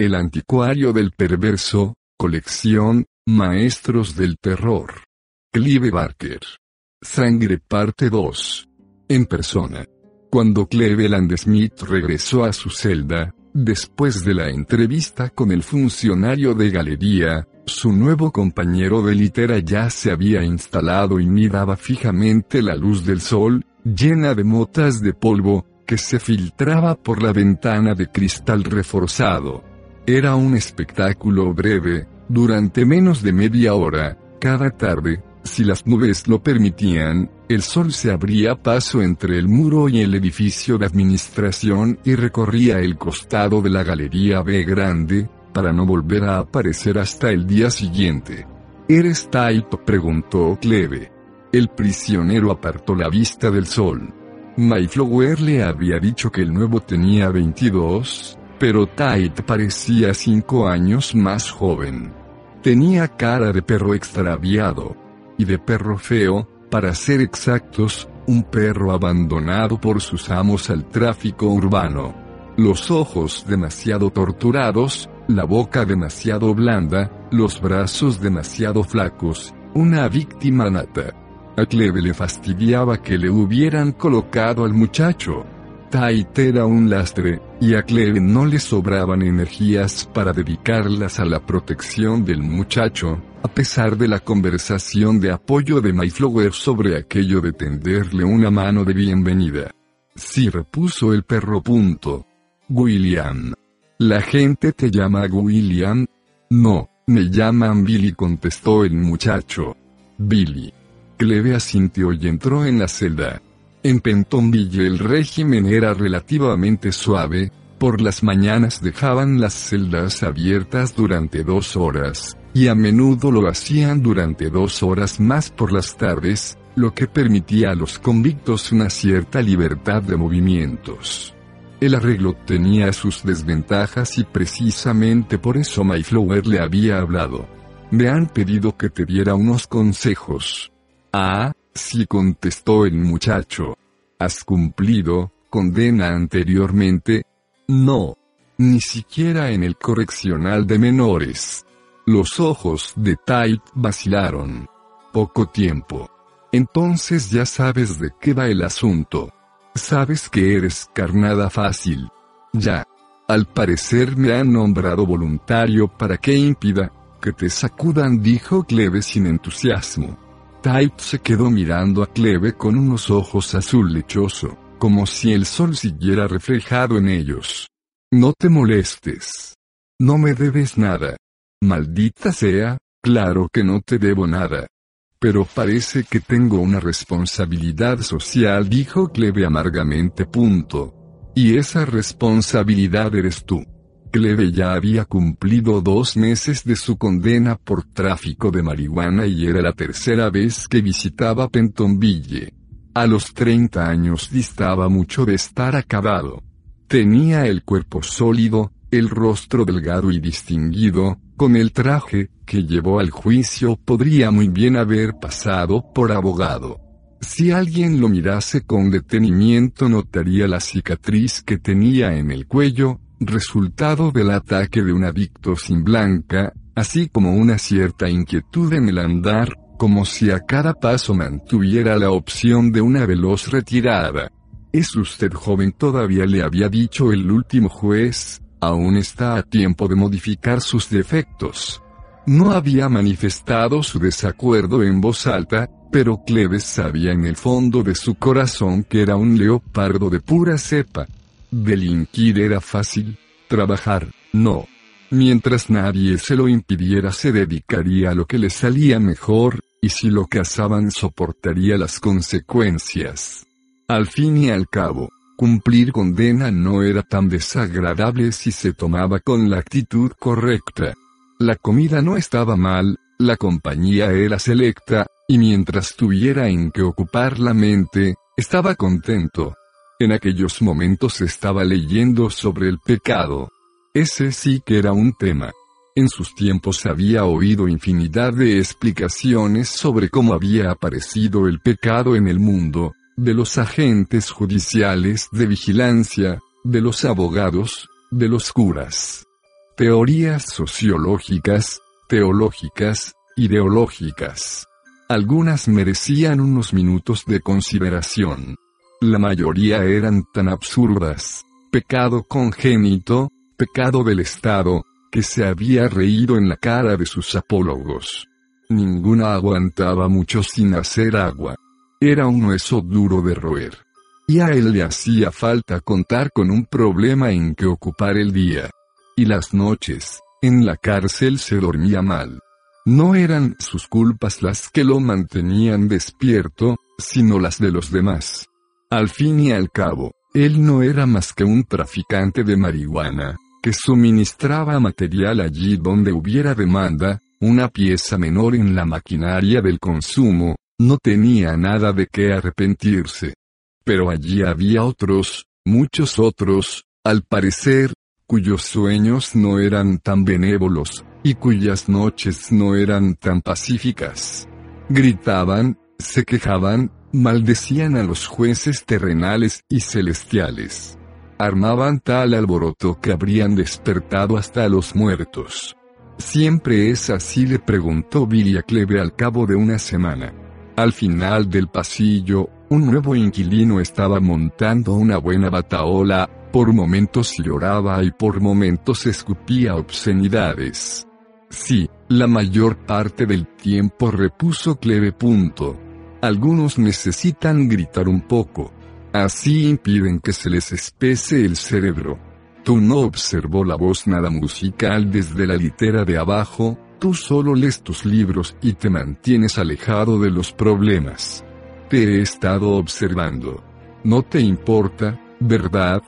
El anticuario del perverso, colección, Maestros del Terror. Clive Barker. Sangre parte 2. En persona. Cuando Cleveland Smith regresó a su celda, después de la entrevista con el funcionario de galería, su nuevo compañero de litera ya se había instalado y miraba fijamente la luz del sol, llena de motas de polvo, que se filtraba por la ventana de cristal reforzado. Era un espectáculo breve, durante menos de media hora, cada tarde, si las nubes lo permitían, el sol se abría paso entre el muro y el edificio de administración y recorría el costado de la galería B grande, para no volver a aparecer hasta el día siguiente. ¿Eres Type? preguntó Cleve. El prisionero apartó la vista del sol. Mayflower le había dicho que el nuevo tenía 22, pero Tait parecía cinco años más joven. Tenía cara de perro extraviado. Y de perro feo, para ser exactos, un perro abandonado por sus amos al tráfico urbano. Los ojos demasiado torturados, la boca demasiado blanda, los brazos demasiado flacos, una víctima nata. A Cleve le fastidiaba que le hubieran colocado al muchacho. Tait era un lastre, y a Cleve no le sobraban energías para dedicarlas a la protección del muchacho, a pesar de la conversación de apoyo de Mayflower sobre aquello de tenderle una mano de bienvenida. Sí repuso el perro. Punto. William. ¿La gente te llama William? No, me llaman Billy contestó el muchacho. Billy. Cleve asintió y entró en la celda. En Pentonville el régimen era relativamente suave, por las mañanas dejaban las celdas abiertas durante dos horas, y a menudo lo hacían durante dos horas más por las tardes, lo que permitía a los convictos una cierta libertad de movimientos. El arreglo tenía sus desventajas y precisamente por eso Mayflower le había hablado. Me han pedido que te diera unos consejos. Ah, Sí contestó el muchacho. ¿Has cumplido, condena anteriormente? No. Ni siquiera en el correccional de menores. Los ojos de Type vacilaron. Poco tiempo. Entonces ya sabes de qué va el asunto. Sabes que eres carnada fácil. Ya. Al parecer me han nombrado voluntario para que impida que te sacudan, dijo Cleve sin entusiasmo. Type se quedó mirando a Cleve con unos ojos azul lechoso, como si el sol siguiera reflejado en ellos. No te molestes. No me debes nada. Maldita sea, claro que no te debo nada. Pero parece que tengo una responsabilidad social, dijo Cleve amargamente. Y esa responsabilidad eres tú. Cleve ya había cumplido dos meses de su condena por tráfico de marihuana y era la tercera vez que visitaba Pentonville. A los 30 años distaba mucho de estar acabado. Tenía el cuerpo sólido, el rostro delgado y distinguido, con el traje que llevó al juicio podría muy bien haber pasado por abogado. Si alguien lo mirase con detenimiento notaría la cicatriz que tenía en el cuello, resultado del ataque de un adicto sin blanca, así como una cierta inquietud en el andar, como si a cada paso mantuviera la opción de una veloz retirada. ¿Es usted joven todavía le había dicho el último juez? Aún está a tiempo de modificar sus defectos. No había manifestado su desacuerdo en voz alta, pero Cleves sabía en el fondo de su corazón que era un leopardo de pura cepa. Delinquir era fácil, trabajar, no. Mientras nadie se lo impidiera se dedicaría a lo que le salía mejor, y si lo cazaban soportaría las consecuencias. Al fin y al cabo, cumplir condena no era tan desagradable si se tomaba con la actitud correcta. La comida no estaba mal, la compañía era selecta, y mientras tuviera en que ocupar la mente, estaba contento. En aquellos momentos estaba leyendo sobre el pecado. Ese sí que era un tema. En sus tiempos había oído infinidad de explicaciones sobre cómo había aparecido el pecado en el mundo, de los agentes judiciales de vigilancia, de los abogados, de los curas. Teorías sociológicas, teológicas, ideológicas. Algunas merecían unos minutos de consideración. La mayoría eran tan absurdas. Pecado congénito, pecado del Estado, que se había reído en la cara de sus apólogos. Ninguna aguantaba mucho sin hacer agua. Era un hueso duro de roer. Y a él le hacía falta contar con un problema en que ocupar el día. Y las noches, en la cárcel se dormía mal. No eran sus culpas las que lo mantenían despierto, sino las de los demás. Al fin y al cabo, él no era más que un traficante de marihuana, que suministraba material allí donde hubiera demanda, una pieza menor en la maquinaria del consumo, no tenía nada de qué arrepentirse. Pero allí había otros, muchos otros, al parecer, cuyos sueños no eran tan benévolos, y cuyas noches no eran tan pacíficas. Gritaban, se quejaban, maldecían a los jueces terrenales y celestiales armaban tal alboroto que habrían despertado hasta a los muertos. ¿Siempre es así? le preguntó Billy Cleve al cabo de una semana. Al final del pasillo, un nuevo inquilino estaba montando una buena bataola, por momentos lloraba y por momentos escupía obscenidades. Sí, la mayor parte del tiempo repuso Cleve. Punto. Algunos necesitan gritar un poco, Así impiden que se les espese el cerebro. Tú no observó la voz nada musical desde la litera de abajo, tú solo lees tus libros y te mantienes alejado de los problemas. Te he estado observando. No te importa, ¿verdad?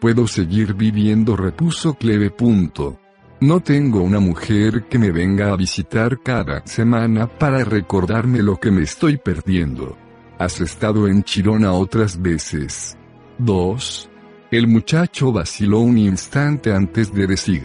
Puedo seguir viviendo, repuso Cleve. Punto. No tengo una mujer que me venga a visitar cada semana para recordarme lo que me estoy perdiendo. Has estado en Chirona otras veces. 2. El muchacho vaciló un instante antes de decir.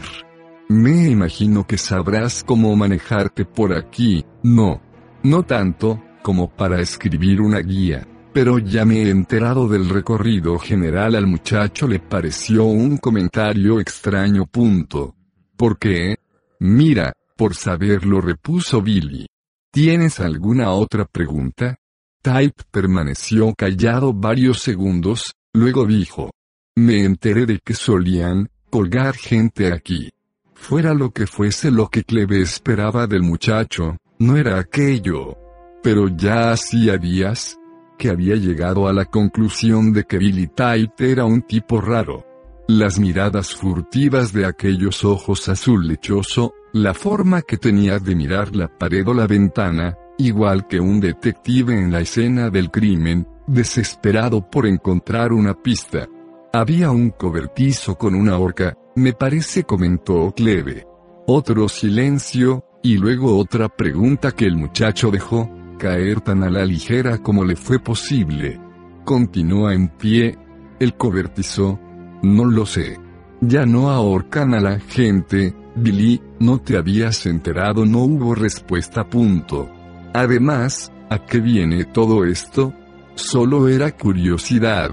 Me imagino que sabrás cómo manejarte por aquí, no. No tanto, como para escribir una guía. Pero ya me he enterado del recorrido general al muchacho le pareció un comentario extraño. Punto. ¿Por qué? Mira, por saberlo repuso Billy. ¿Tienes alguna otra pregunta? Type permaneció callado varios segundos, luego dijo. Me enteré de que solían, colgar gente aquí. Fuera lo que fuese lo que Cleve esperaba del muchacho, no era aquello. Pero ya hacía días, que había llegado a la conclusión de que Billy Type era un tipo raro. Las miradas furtivas de aquellos ojos azul lechoso, la forma que tenía de mirar la pared o la ventana, igual que un detective en la escena del crimen, desesperado por encontrar una pista. Había un cobertizo con una horca, me parece comentó Cleve. Otro silencio, y luego otra pregunta que el muchacho dejó, caer tan a la ligera como le fue posible. Continúa en pie. El cobertizo. No lo sé. Ya no ahorcan a la gente, Billy, no te habías enterado, no hubo respuesta. Punto. Además, ¿a qué viene todo esto? Solo era curiosidad.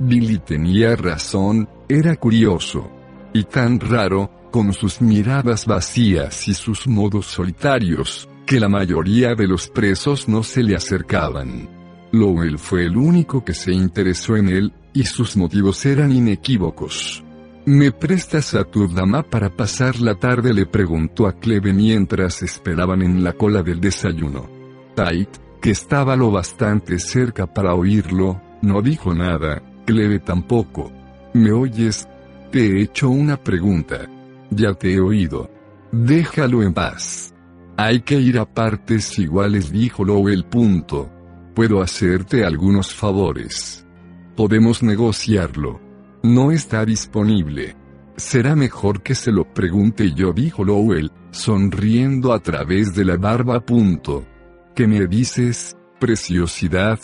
Billy tenía razón, era curioso. Y tan raro, con sus miradas vacías y sus modos solitarios, que la mayoría de los presos no se le acercaban. Lowell fue el único que se interesó en él, y sus motivos eran inequívocos. ¿Me prestas a tu dama para pasar la tarde? le preguntó a Cleve mientras esperaban en la cola del desayuno. Tait, que estaba lo bastante cerca para oírlo, no dijo nada, Cleve tampoco. ¿Me oyes? Te he hecho una pregunta. Ya te he oído. Déjalo en paz. Hay que ir a partes iguales, dijo Lowell. Punto. Puedo hacerte algunos favores. Podemos negociarlo. No está disponible. Será mejor que se lo pregunte yo, dijo Lowell, sonriendo a través de la barba. Punto. ¿Qué me dices, preciosidad?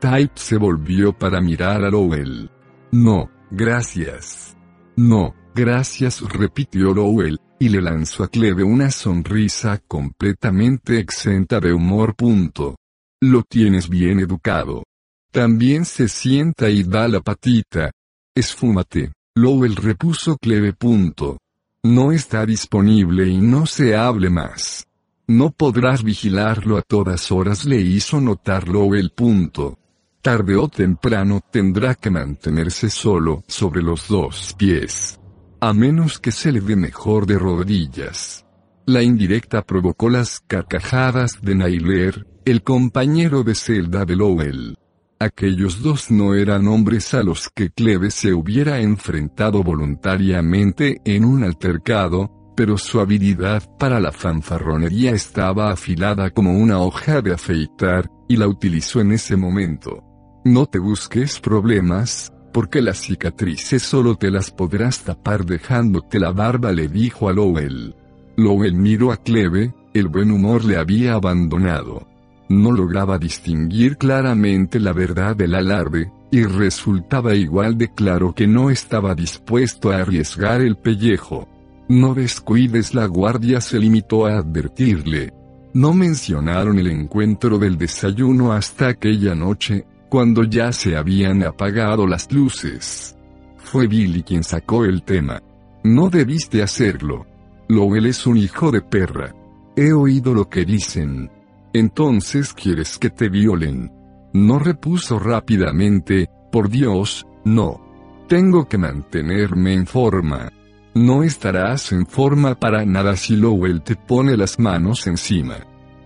Type se volvió para mirar a Lowell. No, gracias. No, gracias, repitió Lowell, y le lanzó a Cleve una sonrisa completamente exenta de humor. Punto. Lo tienes bien educado. También se sienta y da la patita. Esfúmate. Lowell repuso Cleve. Punto. No está disponible y no se hable más. No podrás vigilarlo a todas horas, le hizo notar Lowell. Punto. Tarde o temprano tendrá que mantenerse solo sobre los dos pies. A menos que se le dé mejor de rodillas. La indirecta provocó las carcajadas de Nailer, el compañero de celda de Lowell. Aquellos dos no eran hombres a los que Cleve se hubiera enfrentado voluntariamente en un altercado, pero su habilidad para la fanfarronería estaba afilada como una hoja de afeitar, y la utilizó en ese momento. No te busques problemas, porque las cicatrices solo te las podrás tapar dejándote la barba, le dijo a Lowell. Lowell miró a Cleve, el buen humor le había abandonado no lograba distinguir claramente la verdad del alarde, y resultaba igual de claro que no estaba dispuesto a arriesgar el pellejo. No descuides la guardia se limitó a advertirle. No mencionaron el encuentro del desayuno hasta aquella noche, cuando ya se habían apagado las luces. Fue Billy quien sacó el tema. No debiste hacerlo. Lowell es un hijo de perra. He oído lo que dicen. Entonces quieres que te violen. No repuso rápidamente, por Dios, no. Tengo que mantenerme en forma. No estarás en forma para nada si Lowell te pone las manos encima.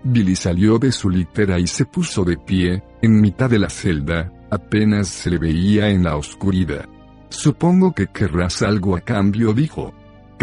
Billy salió de su litera y se puso de pie, en mitad de la celda, apenas se le veía en la oscuridad. Supongo que querrás algo a cambio, dijo.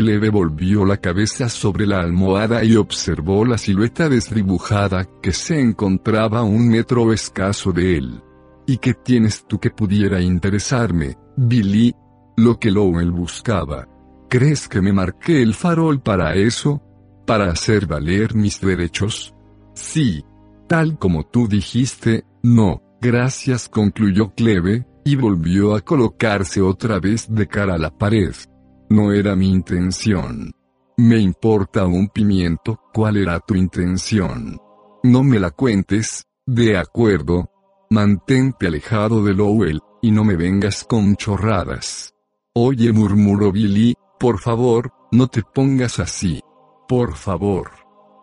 Cleve volvió la cabeza sobre la almohada y observó la silueta desdibujada que se encontraba a un metro escaso de él. ¿Y qué tienes tú que pudiera interesarme, Billy? Lo que Lowell buscaba. ¿Crees que me marqué el farol para eso? ¿Para hacer valer mis derechos? Sí. Tal como tú dijiste, no, gracias concluyó Cleve, y volvió a colocarse otra vez de cara a la pared. No era mi intención. Me importa un pimiento, ¿cuál era tu intención? No me la cuentes, de acuerdo. Mantente alejado de Lowell, y no me vengas con chorradas. Oye, murmuró Billy, por favor, no te pongas así. Por favor.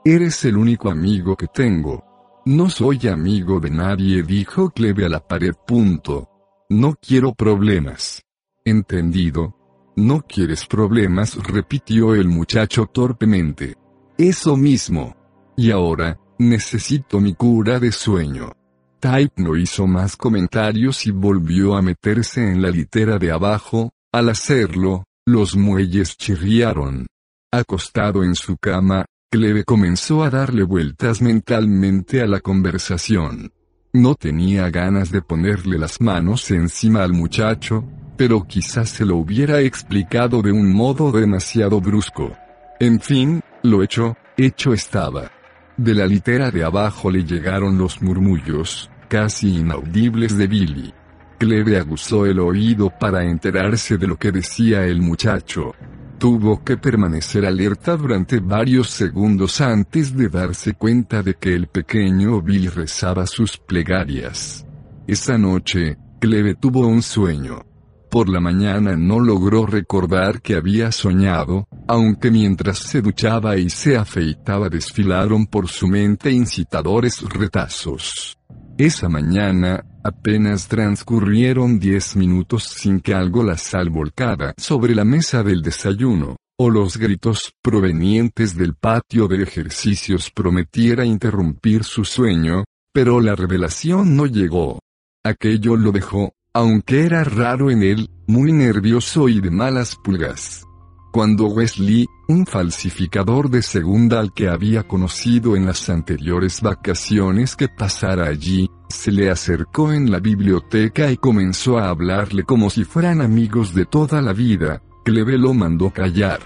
Eres el único amigo que tengo. No soy amigo de nadie, dijo Cleve a la pared. Punto. No quiero problemas. Entendido, no quieres problemas, repitió el muchacho torpemente. Eso mismo. Y ahora, necesito mi cura de sueño. Type no hizo más comentarios y volvió a meterse en la litera de abajo, al hacerlo, los muelles chirriaron. Acostado en su cama, Cleve comenzó a darle vueltas mentalmente a la conversación. No tenía ganas de ponerle las manos encima al muchacho, pero quizás se lo hubiera explicado de un modo demasiado brusco. En fin, lo hecho, hecho estaba. De la litera de abajo le llegaron los murmullos, casi inaudibles de Billy. Cleve aguzó el oído para enterarse de lo que decía el muchacho. Tuvo que permanecer alerta durante varios segundos antes de darse cuenta de que el pequeño Billy rezaba sus plegarias. Esa noche, Cleve tuvo un sueño. Por la mañana no logró recordar que había soñado, aunque mientras se duchaba y se afeitaba desfilaron por su mente incitadores retazos. Esa mañana, apenas transcurrieron diez minutos sin que algo la sal volcada sobre la mesa del desayuno, o los gritos provenientes del patio de ejercicios prometiera interrumpir su sueño, pero la revelación no llegó. Aquello lo dejó, aunque era raro en él, muy nervioso y de malas pulgas. cuando Wesley, un falsificador de segunda al que había conocido en las anteriores vacaciones que pasara allí, se le acercó en la biblioteca y comenzó a hablarle como si fueran amigos de toda la vida, Cleve lo mandó callar.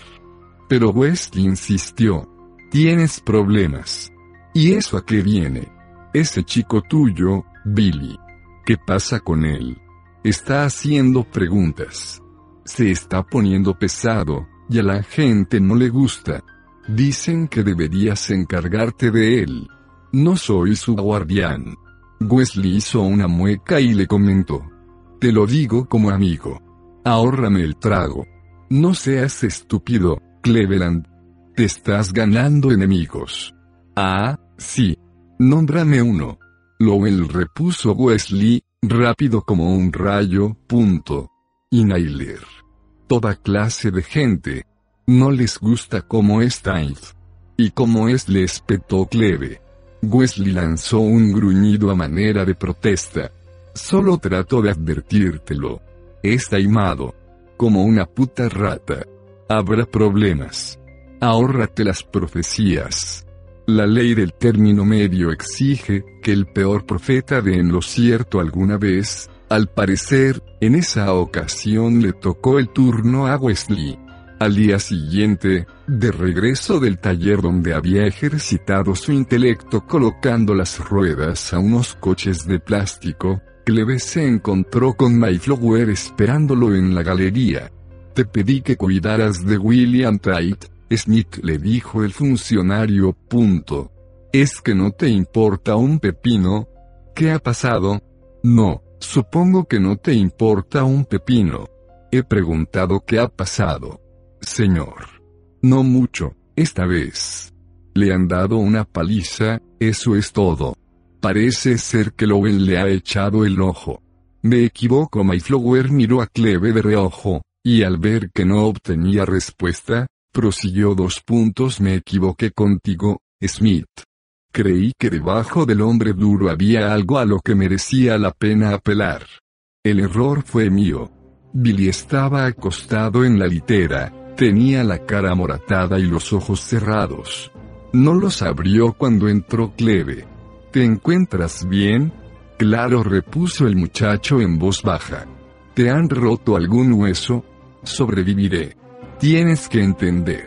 Pero Wesley insistió. Tienes problemas. ¿Y eso a qué viene? Ese chico tuyo, Billy. ¿Qué pasa con él? Está haciendo preguntas. Se está poniendo pesado, y a la gente no le gusta. Dicen que deberías encargarte de él. No soy su guardián. Wesley hizo una mueca y le comentó. Te lo digo como amigo. Ahórrame el trago. No seas estúpido, Cleveland. Te estás ganando enemigos. Ah, sí. Nómbrame uno. Lowell repuso Wesley, rápido como un rayo, punto. Y Nailer toda clase de gente. No les gusta cómo es Taif. Y como es le espetó Cleve. Wesley lanzó un gruñido a manera de protesta. Solo trato de advertírtelo. Es taimado. Como una puta rata. Habrá problemas. Ahórrate las profecías. La ley del término medio exige que el peor profeta de en lo cierto alguna vez, al parecer, en esa ocasión le tocó el turno a Wesley. Al día siguiente, de regreso del taller donde había ejercitado su intelecto colocando las ruedas a unos coches de plástico, Cleve se encontró con Mayflower esperándolo en la galería. Te pedí que cuidaras de William Tait, Smith le dijo el funcionario. Punto. ¿Es que no te importa un pepino? ¿Qué ha pasado? No, Supongo que no te importa un pepino. He preguntado qué ha pasado. Señor. No mucho, esta vez. Le han dado una paliza, eso es todo. Parece ser que Lowell le ha echado el ojo. Me equivoco, Mayflower miró a Cleve de reojo, y al ver que no obtenía respuesta, prosiguió dos puntos me equivoqué contigo, Smith. Creí que debajo del hombre duro había algo a lo que merecía la pena apelar. El error fue mío. Billy estaba acostado en la litera, tenía la cara moratada y los ojos cerrados. No los abrió cuando entró Cleve. ¿Te encuentras bien? Claro, repuso el muchacho en voz baja. ¿Te han roto algún hueso? Sobreviviré. Tienes que entender.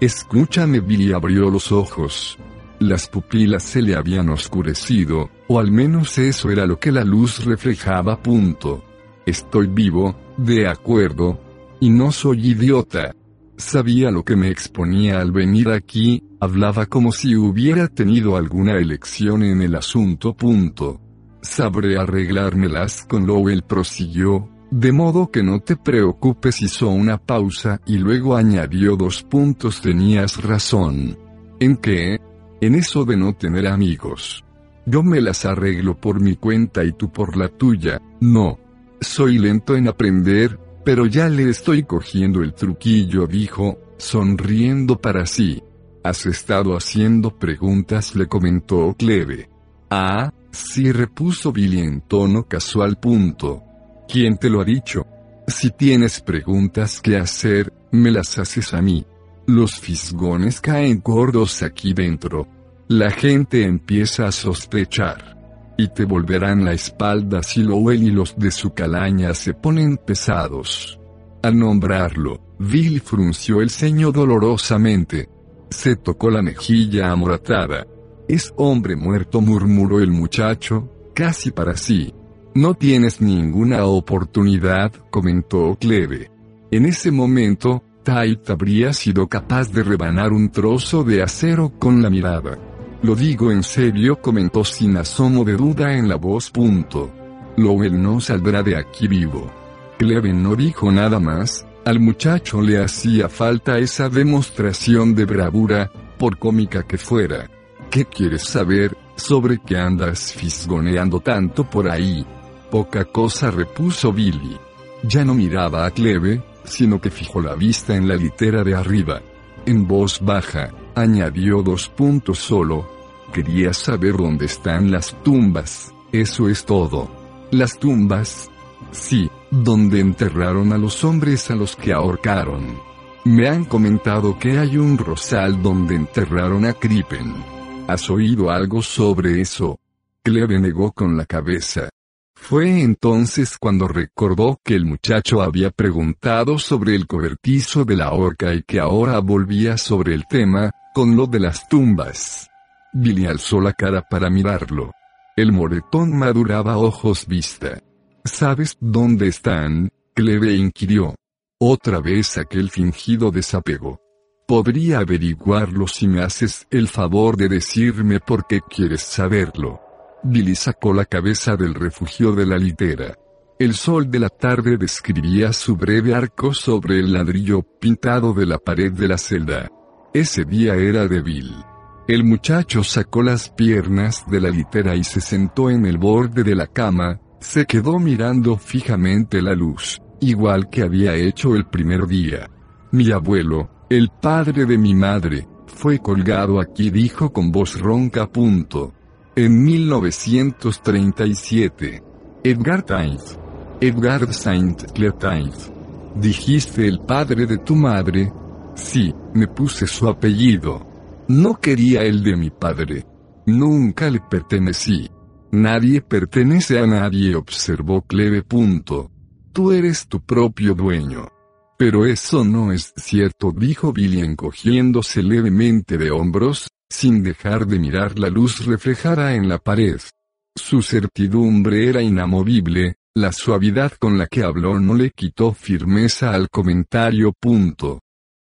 Escúchame, Billy abrió los ojos. Las pupilas se le habían oscurecido, o al menos eso era lo que la luz reflejaba. Punto. Estoy vivo, de acuerdo. Y no soy idiota. Sabía lo que me exponía al venir aquí, hablaba como si hubiera tenido alguna elección en el asunto. Punto. Sabré arreglármelas con Lowell prosiguió, de modo que no te preocupes hizo una pausa y luego añadió dos puntos tenías razón. ¿En qué? en eso de no tener amigos. Yo me las arreglo por mi cuenta y tú por la tuya, no. Soy lento en aprender, pero ya le estoy cogiendo el truquillo, dijo, sonriendo para sí. Has estado haciendo preguntas, le comentó Cleve. Ah, sí, repuso Billy en tono casual. Punto. ¿Quién te lo ha dicho? Si tienes preguntas que hacer, me las haces a mí. Los fisgones caen gordos aquí dentro. La gente empieza a sospechar. Y te volverán la espalda si Lowell y los de su calaña se ponen pesados. Al nombrarlo, Bill frunció el ceño dolorosamente. Se tocó la mejilla amoratada. Es hombre muerto, murmuró el muchacho, casi para sí. No tienes ninguna oportunidad, comentó Cleve. En ese momento, Tait habría sido capaz de rebanar un trozo de acero con la mirada. Lo digo en serio, comentó sin asomo de duda en la voz. Punto. Lowell no saldrá de aquí vivo. Cleve no dijo nada más, al muchacho le hacía falta esa demostración de bravura, por cómica que fuera. ¿Qué quieres saber, sobre qué andas fisgoneando tanto por ahí? Poca cosa repuso Billy. Ya no miraba a Cleve, sino que fijó la vista en la litera de arriba. En voz baja, añadió dos puntos solo. Quería saber dónde están las tumbas, eso es todo. Las tumbas. Sí, donde enterraron a los hombres a los que ahorcaron. Me han comentado que hay un rosal donde enterraron a Crippen. ¿Has oído algo sobre eso? Cleve negó con la cabeza. Fue entonces cuando recordó que el muchacho había preguntado sobre el cobertizo de la horca y que ahora volvía sobre el tema, con lo de las tumbas. Billy alzó la cara para mirarlo. El moretón maduraba ojos vista. ¿Sabes dónde están? Cleve inquirió. Otra vez aquel fingido desapego. Podría averiguarlo si me haces el favor de decirme por qué quieres saberlo. Billy sacó la cabeza del refugio de la litera. El sol de la tarde describía su breve arco sobre el ladrillo pintado de la pared de la celda. Ese día era de Bill. El muchacho sacó las piernas de la litera y se sentó en el borde de la cama, se quedó mirando fijamente la luz, igual que había hecho el primer día. Mi abuelo, el padre de mi madre, fue colgado aquí, dijo con voz ronca. Punto. En 1937. Edgar Tainz. Edgar Saint Clair Dijiste el padre de tu madre. Sí, me puse su apellido. No quería el de mi padre. Nunca le pertenecí. Nadie pertenece a nadie, observó Cleve. Punto. Tú eres tu propio dueño. Pero eso no es cierto, dijo Billy encogiéndose levemente de hombros, sin dejar de mirar la luz reflejada en la pared. Su certidumbre era inamovible, la suavidad con la que habló no le quitó firmeza al comentario.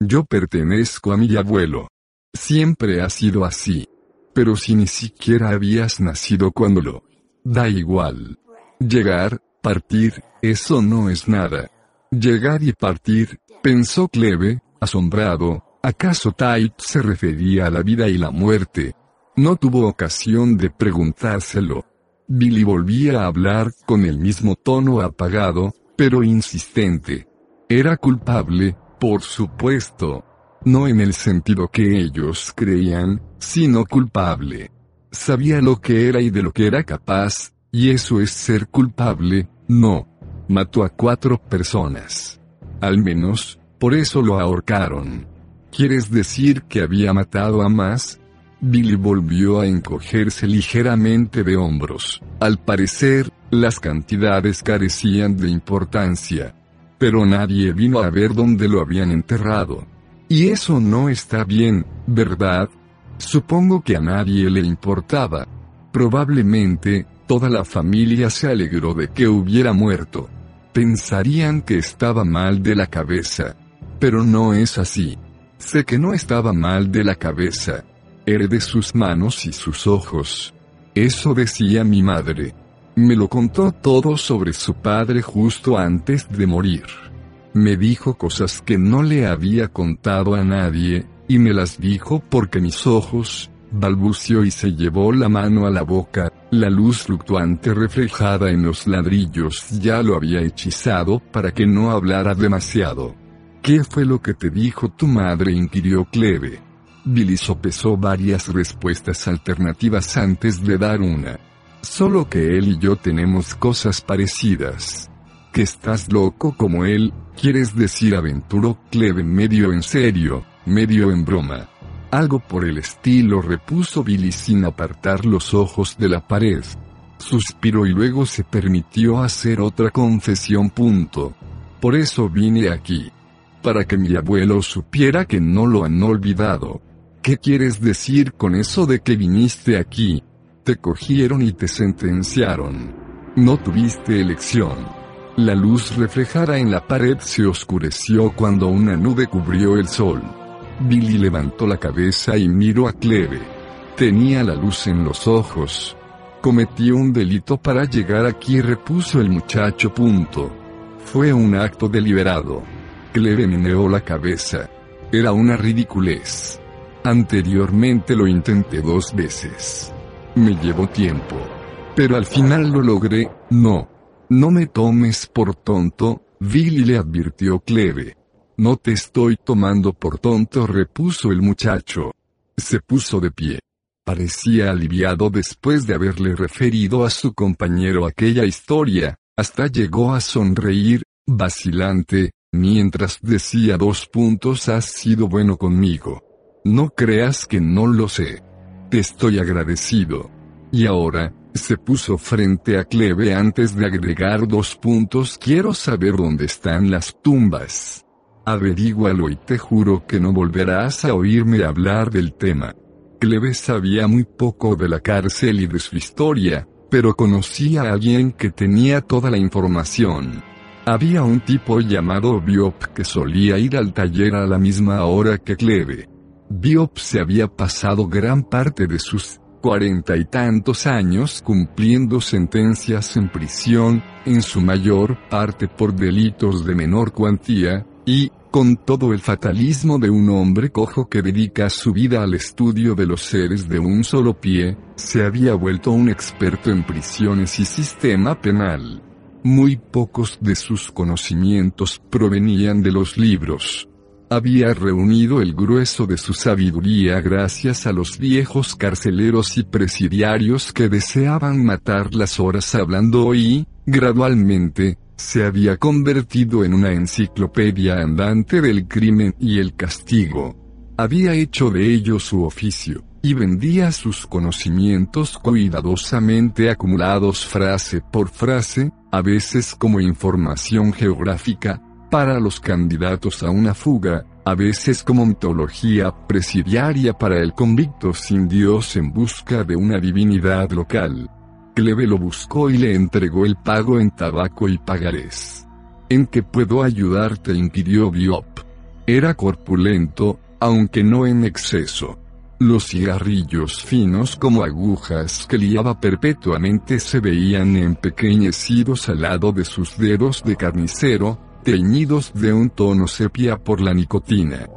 Yo pertenezco a mi abuelo. Siempre ha sido así. Pero si ni siquiera habías nacido cuando lo... Da igual. Llegar, partir, eso no es nada. Llegar y partir, pensó Cleve, asombrado, ¿Acaso Tait se refería a la vida y la muerte? No tuvo ocasión de preguntárselo. Billy volvía a hablar con el mismo tono apagado, pero insistente. Era culpable, por supuesto. No en el sentido que ellos creían, sino culpable. Sabía lo que era y de lo que era capaz, y eso es ser culpable, no. Mató a cuatro personas. Al menos, por eso lo ahorcaron. ¿Quieres decir que había matado a más? Billy volvió a encogerse ligeramente de hombros. Al parecer, las cantidades carecían de importancia. Pero nadie vino a ver dónde lo habían enterrado. Y eso no está bien, ¿verdad? Supongo que a nadie le importaba. Probablemente, toda la familia se alegró de que hubiera muerto. Pensarían que estaba mal de la cabeza. Pero no es así. Sé que no estaba mal de la cabeza. de sus manos y sus ojos. Eso decía mi madre. Me lo contó todo sobre su padre justo antes de morir. Me dijo cosas que no le había contado a nadie, y me las dijo porque mis ojos, balbució y se llevó la mano a la boca, la luz fluctuante reflejada en los ladrillos ya lo había hechizado para que no hablara demasiado. ¿Qué fue lo que te dijo tu madre? inquirió Cleve. Billy sopesó varias respuestas alternativas antes de dar una. Solo que él y yo tenemos cosas parecidas. ¿Que estás loco como él? ¿Quieres decir aventuró Cleve medio en serio, medio en broma? Algo por el estilo repuso Billy sin apartar los ojos de la pared. Suspiró y luego se permitió hacer otra confesión. Punto. Por eso vine aquí para que mi abuelo supiera que no lo han olvidado. ¿Qué quieres decir con eso de que viniste aquí? Te cogieron y te sentenciaron. No tuviste elección. La luz reflejada en la pared se oscureció cuando una nube cubrió el sol. Billy levantó la cabeza y miró a Cleve. Tenía la luz en los ojos. Cometí un delito para llegar aquí, repuso el muchacho. Punto. Fue un acto deliberado. Cleve meneó la cabeza. Era una ridiculez. Anteriormente lo intenté dos veces. Me llevó tiempo. Pero al final lo logré, no. No me tomes por tonto, Billy le advirtió Cleve. No te estoy tomando por tonto, repuso el muchacho. Se puso de pie. Parecía aliviado después de haberle referido a su compañero aquella historia, hasta llegó a sonreír, vacilante, Mientras decía dos puntos has sido bueno conmigo. No creas que no lo sé. Te estoy agradecido. Y ahora, se puso frente a Cleve antes de agregar dos puntos. Quiero saber dónde están las tumbas. Averígualo y te juro que no volverás a oírme hablar del tema. Cleve sabía muy poco de la cárcel y de su historia, pero conocía a alguien que tenía toda la información. Había un tipo llamado Biop que solía ir al taller a la misma hora que Cleve. Biop se había pasado gran parte de sus cuarenta y tantos años cumpliendo sentencias en prisión, en su mayor parte por delitos de menor cuantía, y, con todo el fatalismo de un hombre cojo que dedica su vida al estudio de los seres de un solo pie, se había vuelto un experto en prisiones y sistema penal. Muy pocos de sus conocimientos provenían de los libros, había reunido el grueso de su sabiduría gracias a los viejos carceleros y presidiarios que deseaban matar las horas hablando y, gradualmente, se había convertido en una enciclopedia andante del crimen y el castigo. Había hecho de ello su oficio, y vendía sus conocimientos cuidadosamente acumulados frase por frase, a veces como información geográfica, para los candidatos a una fuga, a veces como ontología presidiaria para el convicto sin Dios en busca de una divinidad local. Cleve lo buscó y le entregó el pago en tabaco y pagarés. ¿En qué puedo ayudarte? inquirió Biop. Era corpulento, aunque no en exceso. Los cigarrillos finos como agujas que liaba perpetuamente se veían empequeñecidos al lado de sus dedos de carnicero, teñidos de un tono sepia por la nicotina.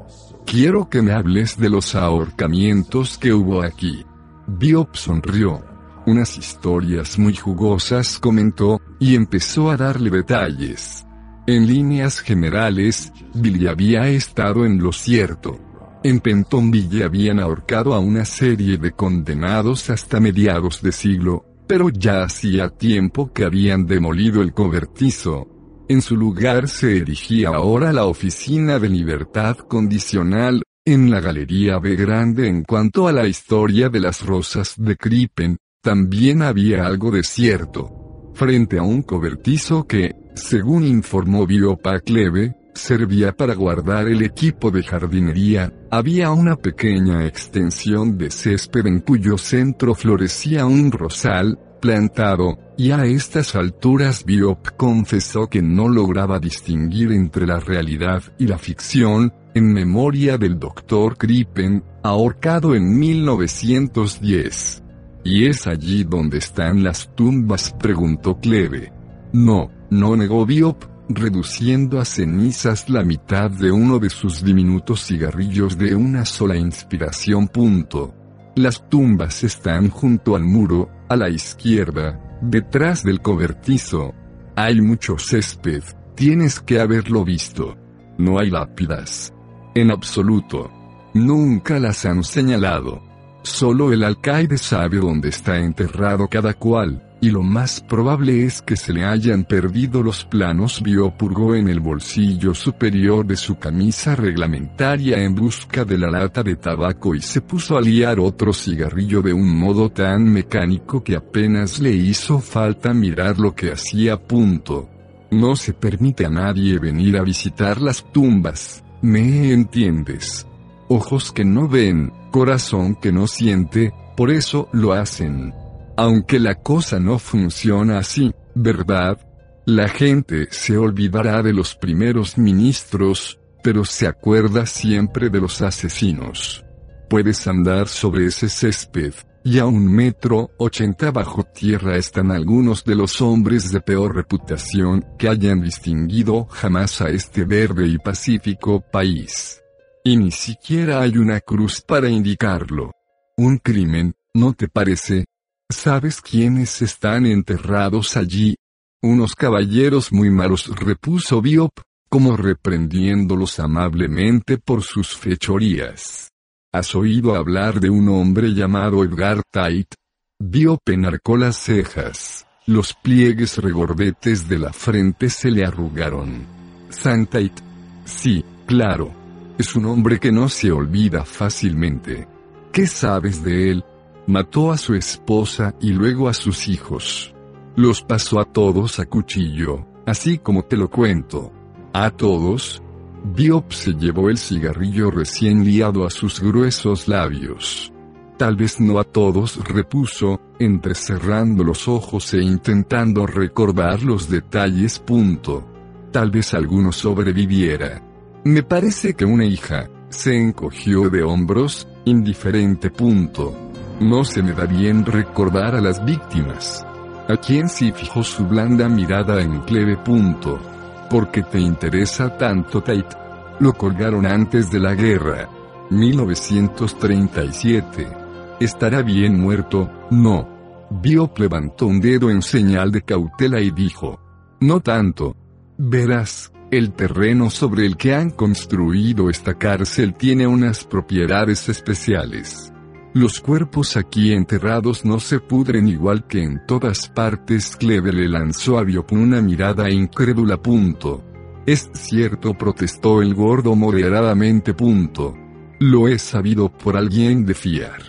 Quiero que me hables de los ahorcamientos que hubo aquí. Biop sonrió. Unas historias muy jugosas comentó, y empezó a darle detalles. En líneas generales, Billy había estado en lo cierto. En Pentonville habían ahorcado a una serie de condenados hasta mediados de siglo, pero ya hacía tiempo que habían demolido el cobertizo, en su lugar se erigía ahora la Oficina de Libertad Condicional, en la Galería B Grande en cuanto a la historia de las rosas de Krippen, también había algo de cierto. Frente a un cobertizo que, según informó Biopa Cleve, servía para guardar el equipo de jardinería, había una pequeña extensión de césped en cuyo centro florecía un rosal, plantado, y a estas alturas Biop confesó que no lograba distinguir entre la realidad y la ficción, en memoria del doctor Krippen, ahorcado en 1910. ¿Y es allí donde están las tumbas? preguntó Cleve. No, no negó Biop, reduciendo a cenizas la mitad de uno de sus diminutos cigarrillos de una sola inspiración. Punto. Las tumbas están junto al muro, a la izquierda, detrás del cobertizo. Hay mucho césped, tienes que haberlo visto. No hay lápidas. En absoluto. Nunca las han señalado. Solo el alcaide sabe dónde está enterrado cada cual y lo más probable es que se le hayan perdido los planos. Biopurgó en el bolsillo superior de su camisa reglamentaria en busca de la lata de tabaco y se puso a liar otro cigarrillo de un modo tan mecánico que apenas le hizo falta mirar lo que hacía. Punto. No se permite a nadie venir a visitar las tumbas, ¿me entiendes? Ojos que no ven, corazón que no siente, por eso lo hacen. Aunque la cosa no funciona así, ¿verdad? La gente se olvidará de los primeros ministros, pero se acuerda siempre de los asesinos. Puedes andar sobre ese césped, y a un metro ochenta bajo tierra están algunos de los hombres de peor reputación que hayan distinguido jamás a este verde y pacífico país. Y ni siquiera hay una cruz para indicarlo. Un crimen, ¿no te parece? ¿Sabes quiénes están enterrados allí? Unos caballeros muy malos repuso Biop, como reprendiéndolos amablemente por sus fechorías. ¿Has oído hablar de un hombre llamado Edgar Tait? Biop enarcó las cejas. Los pliegues regordetes de la frente se le arrugaron. Santait, Sí, claro. Es un hombre que no se olvida fácilmente. ¿Qué sabes de él? Mató a su esposa y luego a sus hijos. Los pasó a todos a cuchillo, así como te lo cuento. A todos. Biop se llevó el cigarrillo recién liado a sus gruesos labios. Tal vez no a todos, repuso, entrecerrando los ojos e intentando recordar los detalles. Punto. Tal vez alguno sobreviviera. Me parece que una hija, se encogió de hombros, indiferente. Punto. No se me da bien recordar a las víctimas. A quien sí fijó su blanda mirada en Cleve. Punto. Porque te interesa tanto Tate. Lo colgaron antes de la guerra. 1937. ¿Estará bien muerto? No. Biop levantó un dedo en señal de cautela y dijo. No tanto. Verás, el terreno sobre el que han construido esta cárcel tiene unas propiedades especiales. Los cuerpos aquí enterrados no se pudren igual que en todas partes. Cleve le lanzó a Biop una mirada incrédula. Punto. Es cierto, protestó el gordo moderadamente. Punto. Lo he sabido por alguien de fiar.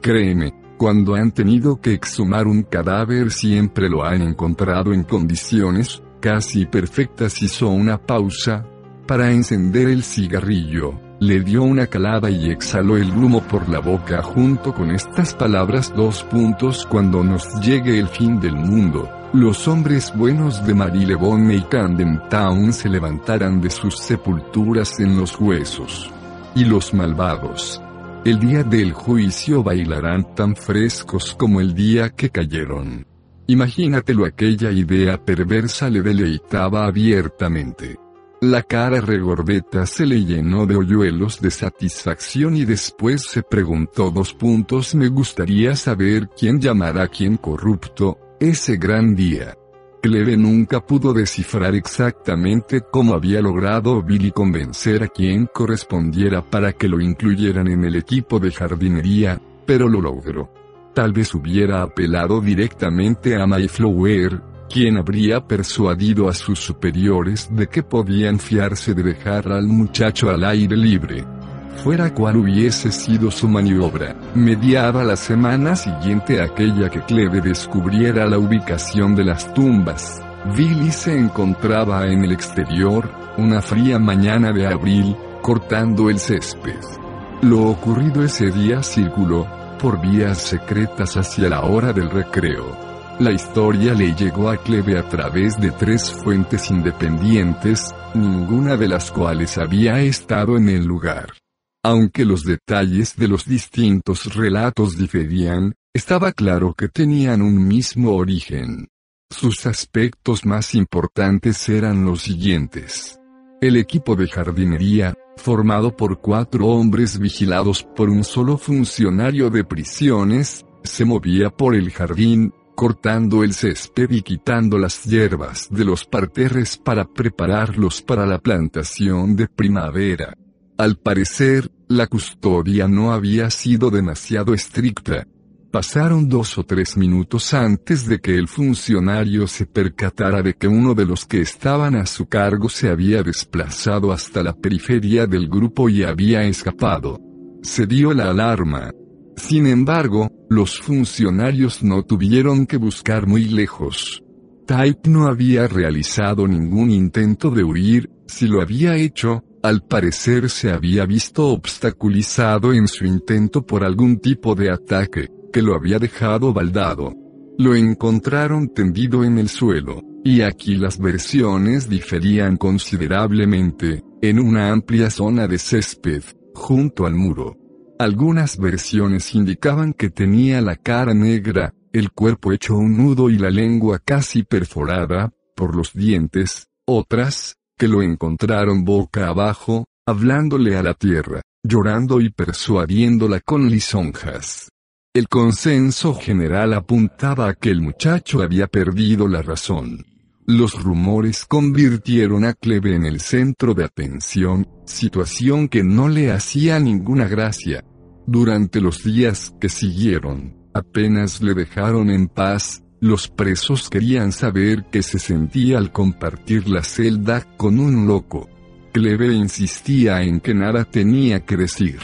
Créeme, cuando han tenido que exhumar un cadáver siempre lo han encontrado en condiciones, casi perfectas. Hizo una pausa, para encender el cigarrillo, le dio una calada y exhaló el humo por la boca junto con estas palabras dos puntos cuando nos llegue el fin del mundo. Los hombres buenos de Marylebone y Camden Town se levantarán de sus sepulturas en los huesos. Y los malvados, el día del juicio bailarán tan frescos como el día que cayeron. Imagínatelo aquella idea perversa le deleitaba abiertamente. La cara regordeta se le llenó de hoyuelos de satisfacción y después se preguntó dos puntos me gustaría saber quién llamará a quién corrupto, ese gran día. Cleve nunca pudo descifrar exactamente cómo había logrado Billy convencer a quien correspondiera para que lo incluyeran en el equipo de jardinería, pero lo logró. Tal vez hubiera apelado directamente a Mayflower, quien habría persuadido a sus superiores de que podían fiarse de dejar al muchacho al aire libre fuera cual hubiese sido su maniobra, mediaba la semana siguiente aquella que Cleve descubriera la ubicación de las tumbas. Billy se encontraba en el exterior, una fría mañana de abril, cortando el césped. Lo ocurrido ese día circuló, por vías secretas hacia la hora del recreo. La historia le llegó a Cleve a través de tres fuentes independientes, ninguna de las cuales había estado en el lugar. Aunque los detalles de los distintos relatos diferían, estaba claro que tenían un mismo origen. Sus aspectos más importantes eran los siguientes. El equipo de jardinería, formado por cuatro hombres vigilados por un solo funcionario de prisiones, se movía por el jardín, cortando el césped y quitando las hierbas de los parterres para prepararlos para la plantación de primavera. Al parecer, la custodia no había sido demasiado estricta. Pasaron dos o tres minutos antes de que el funcionario se percatara de que uno de los que estaban a su cargo se había desplazado hasta la periferia del grupo y había escapado. Se dio la alarma. Sin embargo, los funcionarios no tuvieron que buscar muy lejos. Type no había realizado ningún intento de huir, si lo había hecho, al parecer se había visto obstaculizado en su intento por algún tipo de ataque, que lo había dejado baldado. Lo encontraron tendido en el suelo, y aquí las versiones diferían considerablemente, en una amplia zona de césped, junto al muro. Algunas versiones indicaban que tenía la cara negra, el cuerpo hecho un nudo y la lengua casi perforada, por los dientes, otras, que lo encontraron boca abajo, hablándole a la tierra, llorando y persuadiéndola con lisonjas. El consenso general apuntaba a que el muchacho había perdido la razón. Los rumores convirtieron a Cleve en el centro de atención, situación que no le hacía ninguna gracia. Durante los días que siguieron, apenas le dejaron en paz, los presos querían saber qué se sentía al compartir la celda con un loco. Cleve insistía en que nada tenía que decir.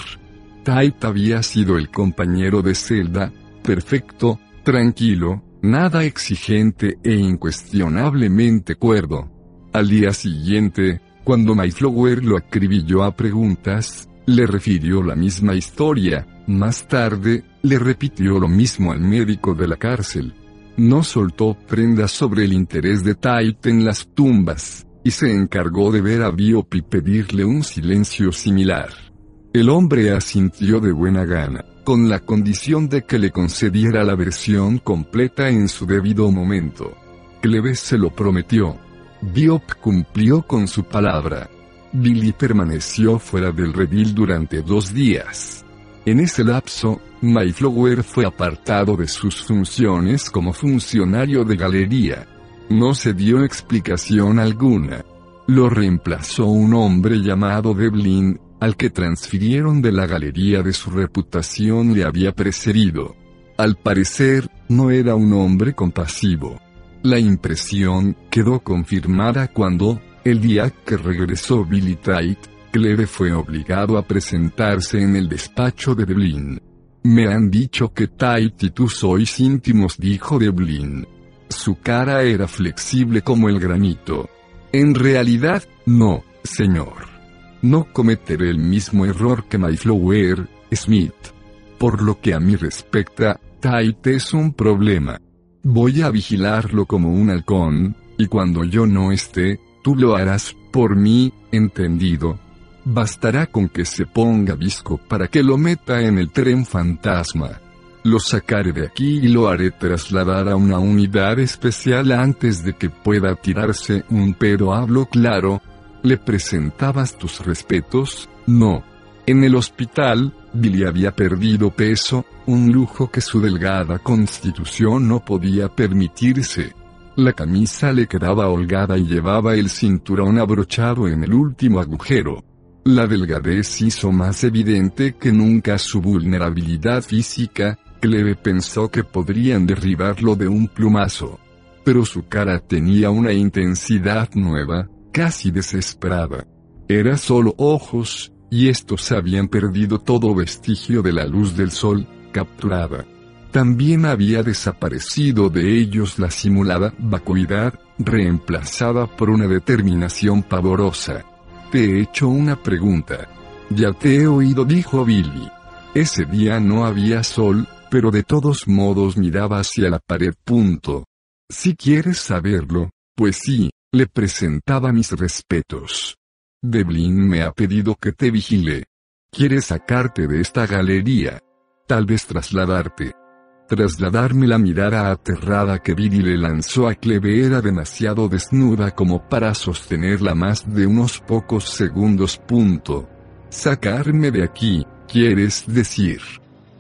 Tait había sido el compañero de celda, perfecto, tranquilo, nada exigente e incuestionablemente cuerdo. Al día siguiente, cuando Mayflower lo acribilló a preguntas, le refirió la misma historia, más tarde, le repitió lo mismo al médico de la cárcel. No soltó prendas sobre el interés de Tait en las tumbas, y se encargó de ver a Biop y pedirle un silencio similar. El hombre asintió de buena gana, con la condición de que le concediera la versión completa en su debido momento. Cleves se lo prometió. Biop cumplió con su palabra. Billy permaneció fuera del redil durante dos días. En ese lapso, Mayflower fue apartado de sus funciones como funcionario de galería. No se dio explicación alguna. Lo reemplazó un hombre llamado Devlin, al que transfirieron de la galería de su reputación le había precedido. Al parecer, no era un hombre compasivo. La impresión quedó confirmada cuando, el día que regresó Billy Tait, Cleve fue obligado a presentarse en el despacho de Devlin. Me han dicho que Tait y tú sois íntimos, dijo Devlin. Su cara era flexible como el granito. En realidad, no, señor. No cometeré el mismo error que Mayflower, Smith. Por lo que a mí respecta, Tait es un problema. Voy a vigilarlo como un halcón, y cuando yo no esté, Tú lo harás por mí, entendido. Bastará con que se ponga visco para que lo meta en el tren fantasma. Lo sacaré de aquí y lo haré trasladar a una unidad especial antes de que pueda tirarse un pero hablo claro. ¿Le presentabas tus respetos? No. En el hospital, Billy había perdido peso, un lujo que su delgada constitución no podía permitirse. La camisa le quedaba holgada y llevaba el cinturón abrochado en el último agujero. La delgadez hizo más evidente que nunca su vulnerabilidad física, Cleve pensó que podrían derribarlo de un plumazo. Pero su cara tenía una intensidad nueva, casi desesperada. Era solo ojos, y estos habían perdido todo vestigio de la luz del sol, capturada. También había desaparecido de ellos la simulada vacuidad, reemplazada por una determinación pavorosa. Te he hecho una pregunta. Ya te he oído, dijo Billy. Ese día no había sol, pero de todos modos miraba hacia la pared. Punto. Si quieres saberlo, pues sí, le presentaba mis respetos. Devlin me ha pedido que te vigile. Quiere sacarte de esta galería. Tal vez trasladarte trasladarme la mirada aterrada que Billy le lanzó a Cleve era demasiado desnuda como para sostenerla más de unos pocos segundos. Punto. Sacarme de aquí, ¿quieres decir?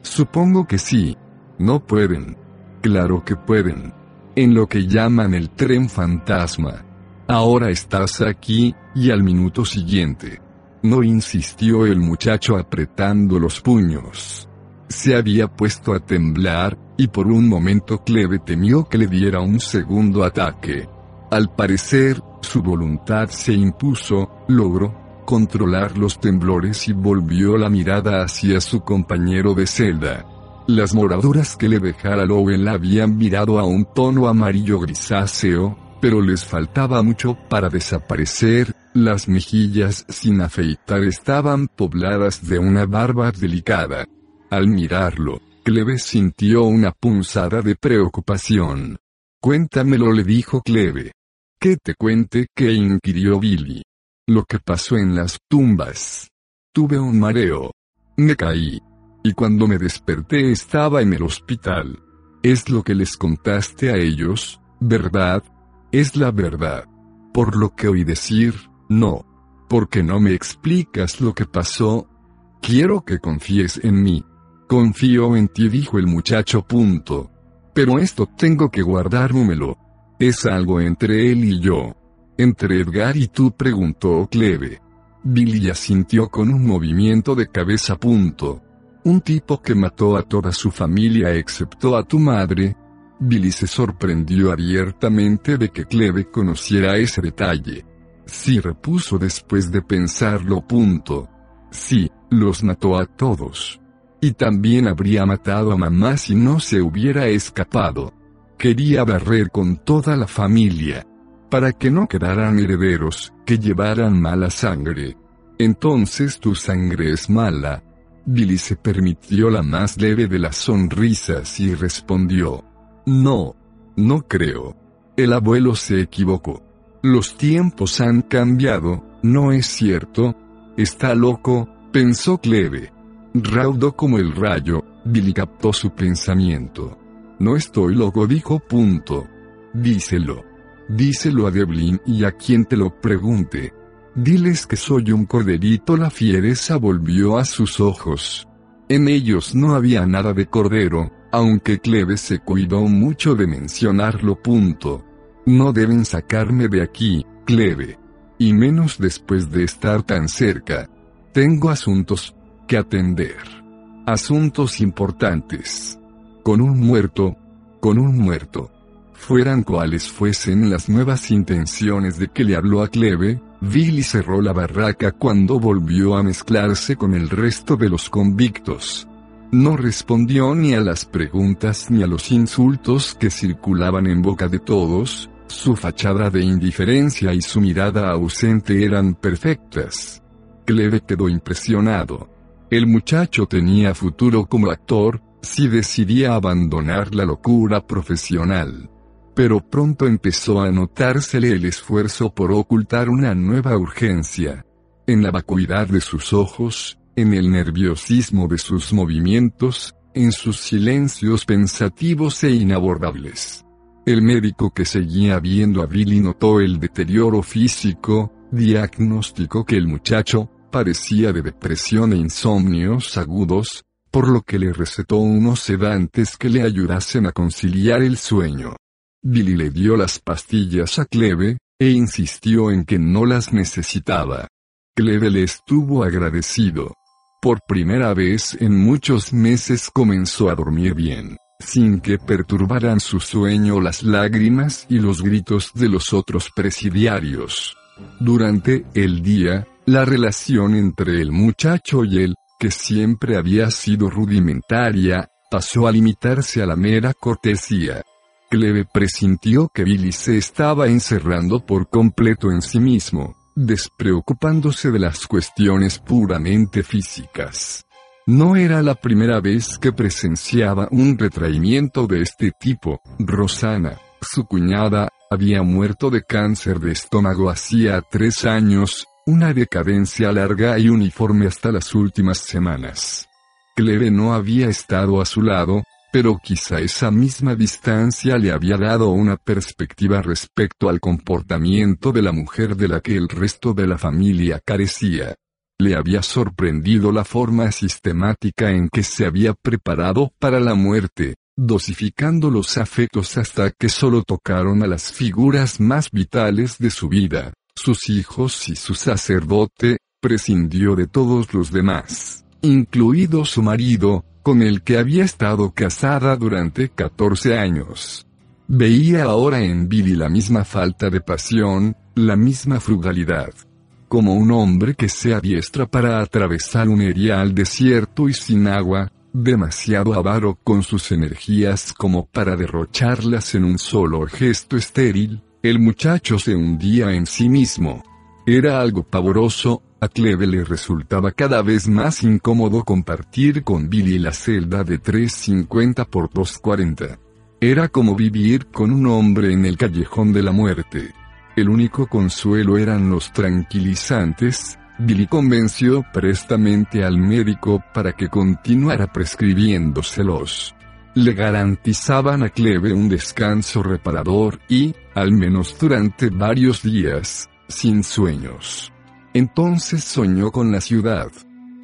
Supongo que sí. No pueden. Claro que pueden. En lo que llaman el tren fantasma. Ahora estás aquí, y al minuto siguiente. No insistió el muchacho apretando los puños se había puesto a temblar, y por un momento Cleve temió que le diera un segundo ataque. Al parecer, su voluntad se impuso, logró controlar los temblores y volvió la mirada hacia su compañero de celda. Las moraduras que le dejara Lowell habían mirado a un tono amarillo grisáceo, pero les faltaba mucho para desaparecer, las mejillas sin afeitar estaban pobladas de una barba delicada. Al mirarlo, Cleve sintió una punzada de preocupación. Cuéntamelo, le dijo Cleve. ¿Qué te cuente? que inquirió Billy. Lo que pasó en las tumbas. Tuve un mareo. Me caí. Y cuando me desperté estaba en el hospital. Es lo que les contaste a ellos, ¿verdad? Es la verdad. Por lo que oí decir, no. Porque no me explicas lo que pasó. Quiero que confíes en mí. Confío en ti, dijo el muchacho. Punto. Pero esto tengo que guardármelo. Es algo entre él y yo. Entre Edgar y tú, preguntó Cleve. Billy asintió con un movimiento de cabeza. Punto. Un tipo que mató a toda su familia excepto a tu madre. Billy se sorprendió abiertamente de que Cleve conociera ese detalle. Sí repuso después de pensarlo. Punto. Sí, los mató a todos. Y también habría matado a mamá si no se hubiera escapado. Quería barrer con toda la familia. Para que no quedaran herederos, que llevaran mala sangre. Entonces tu sangre es mala. Billy se permitió la más leve de las sonrisas y respondió. No. No creo. El abuelo se equivocó. Los tiempos han cambiado, ¿no es cierto? Está loco, pensó Cleve. Raudo como el rayo, Billy captó su pensamiento. No estoy loco, dijo punto. Díselo. Díselo a Devlin y a quien te lo pregunte. Diles que soy un corderito. La fiereza volvió a sus ojos. En ellos no había nada de cordero, aunque Cleve se cuidó mucho de mencionarlo. Punto. No deben sacarme de aquí, Cleve. Y menos después de estar tan cerca. Tengo asuntos que atender. Asuntos importantes. Con un muerto. Con un muerto. Fueran cuales fuesen las nuevas intenciones de que le habló a Cleve, Billy cerró la barraca cuando volvió a mezclarse con el resto de los convictos. No respondió ni a las preguntas ni a los insultos que circulaban en boca de todos, su fachada de indiferencia y su mirada ausente eran perfectas. Cleve quedó impresionado. El muchacho tenía futuro como actor, si decidía abandonar la locura profesional. Pero pronto empezó a notársele el esfuerzo por ocultar una nueva urgencia. En la vacuidad de sus ojos, en el nerviosismo de sus movimientos, en sus silencios pensativos e inabordables. El médico que seguía viendo a Billy notó el deterioro físico, diagnóstico que el muchacho, parecía de depresión e insomnios agudos, por lo que le recetó unos sedantes que le ayudasen a conciliar el sueño. Billy le dio las pastillas a Cleve, e insistió en que no las necesitaba. Cleve le estuvo agradecido. Por primera vez en muchos meses comenzó a dormir bien, sin que perturbaran su sueño las lágrimas y los gritos de los otros presidiarios. Durante el día, la relación entre el muchacho y él, que siempre había sido rudimentaria, pasó a limitarse a la mera cortesía. Cleve presintió que Billy se estaba encerrando por completo en sí mismo, despreocupándose de las cuestiones puramente físicas. No era la primera vez que presenciaba un retraimiento de este tipo. Rosana, su cuñada, había muerto de cáncer de estómago hacía tres años, una decadencia larga y uniforme hasta las últimas semanas. Cleve no había estado a su lado, pero quizá esa misma distancia le había dado una perspectiva respecto al comportamiento de la mujer de la que el resto de la familia carecía. Le había sorprendido la forma sistemática en que se había preparado para la muerte, dosificando los afectos hasta que solo tocaron a las figuras más vitales de su vida, sus hijos y su sacerdote, prescindió de todos los demás, incluido su marido, con el que había estado casada durante 14 años. Veía ahora en Billy la misma falta de pasión, la misma frugalidad. Como un hombre que se adiestra para atravesar un erial desierto y sin agua, demasiado avaro con sus energías como para derrocharlas en un solo gesto estéril, el muchacho se hundía en sí mismo. Era algo pavoroso, a Cleve le resultaba cada vez más incómodo compartir con Billy la celda de 350 por 240. Era como vivir con un hombre en el callejón de la muerte. El único consuelo eran los tranquilizantes, Billy convenció prestamente al médico para que continuara prescribiéndoselos. Le garantizaban a Cleve un descanso reparador y, al menos durante varios días, sin sueños. Entonces soñó con la ciudad.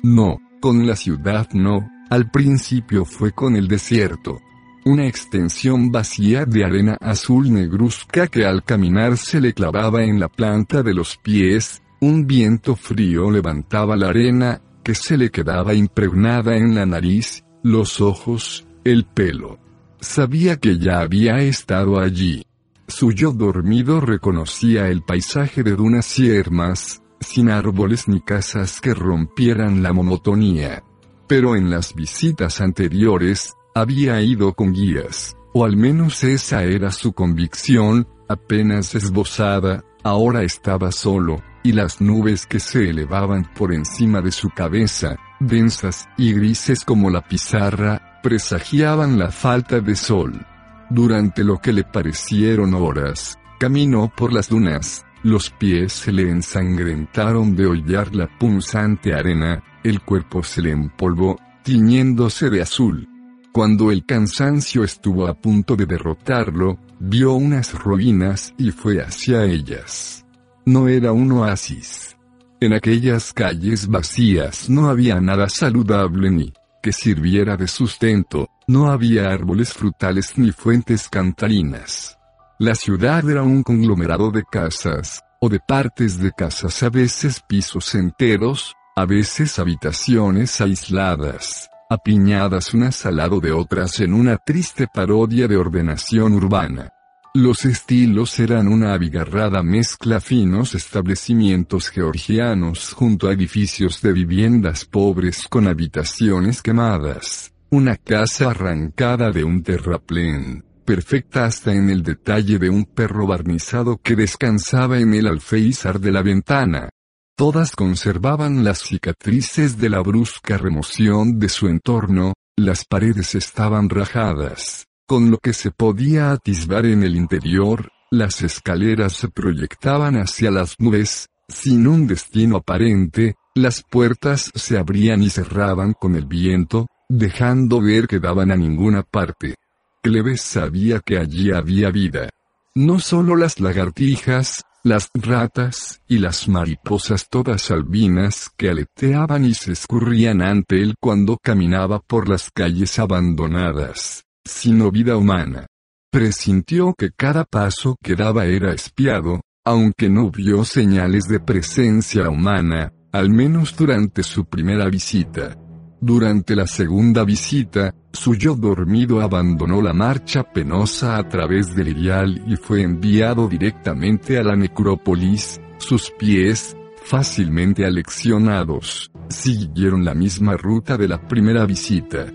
No, con la ciudad no, al principio fue con el desierto. Una extensión vacía de arena azul negruzca que al caminar se le clavaba en la planta de los pies, un viento frío levantaba la arena, que se le quedaba impregnada en la nariz, los ojos, el pelo. Sabía que ya había estado allí. Su yo dormido reconocía el paisaje de dunas y hermas, sin árboles ni casas que rompieran la monotonía. Pero en las visitas anteriores, había ido con guías, o al menos esa era su convicción, apenas esbozada, ahora estaba solo, y las nubes que se elevaban por encima de su cabeza, densas y grises como la pizarra, presagiaban la falta de sol. Durante lo que le parecieron horas, caminó por las dunas, los pies se le ensangrentaron de hollar la punzante arena, el cuerpo se le empolvó, tiñéndose de azul. Cuando el cansancio estuvo a punto de derrotarlo, vio unas ruinas y fue hacia ellas. No era un oasis. En aquellas calles vacías no había nada saludable ni que sirviera de sustento, no había árboles frutales ni fuentes cantarinas. La ciudad era un conglomerado de casas, o de partes de casas a veces pisos enteros, a veces habitaciones aisladas, apiñadas unas al lado de otras en una triste parodia de ordenación urbana. Los estilos eran una abigarrada mezcla finos establecimientos georgianos junto a edificios de viviendas pobres con habitaciones quemadas, una casa arrancada de un terraplén, perfecta hasta en el detalle de un perro barnizado que descansaba en el alféizar de la ventana. Todas conservaban las cicatrices de la brusca remoción de su entorno, las paredes estaban rajadas, con lo que se podía atisbar en el interior, las escaleras se proyectaban hacia las nubes, sin un destino aparente, las puertas se abrían y cerraban con el viento, dejando ver que daban a ninguna parte. Cleves sabía que allí había vida. No solo las lagartijas, las ratas y las mariposas todas albinas que aleteaban y se escurrían ante él cuando caminaba por las calles abandonadas, sino vida humana. Presintió que cada paso que daba era espiado, aunque no vio señales de presencia humana, al menos durante su primera visita. Durante la segunda visita, su yo dormido abandonó la marcha penosa a través del Irial y fue enviado directamente a la necrópolis, sus pies, fácilmente aleccionados, siguieron la misma ruta de la primera visita.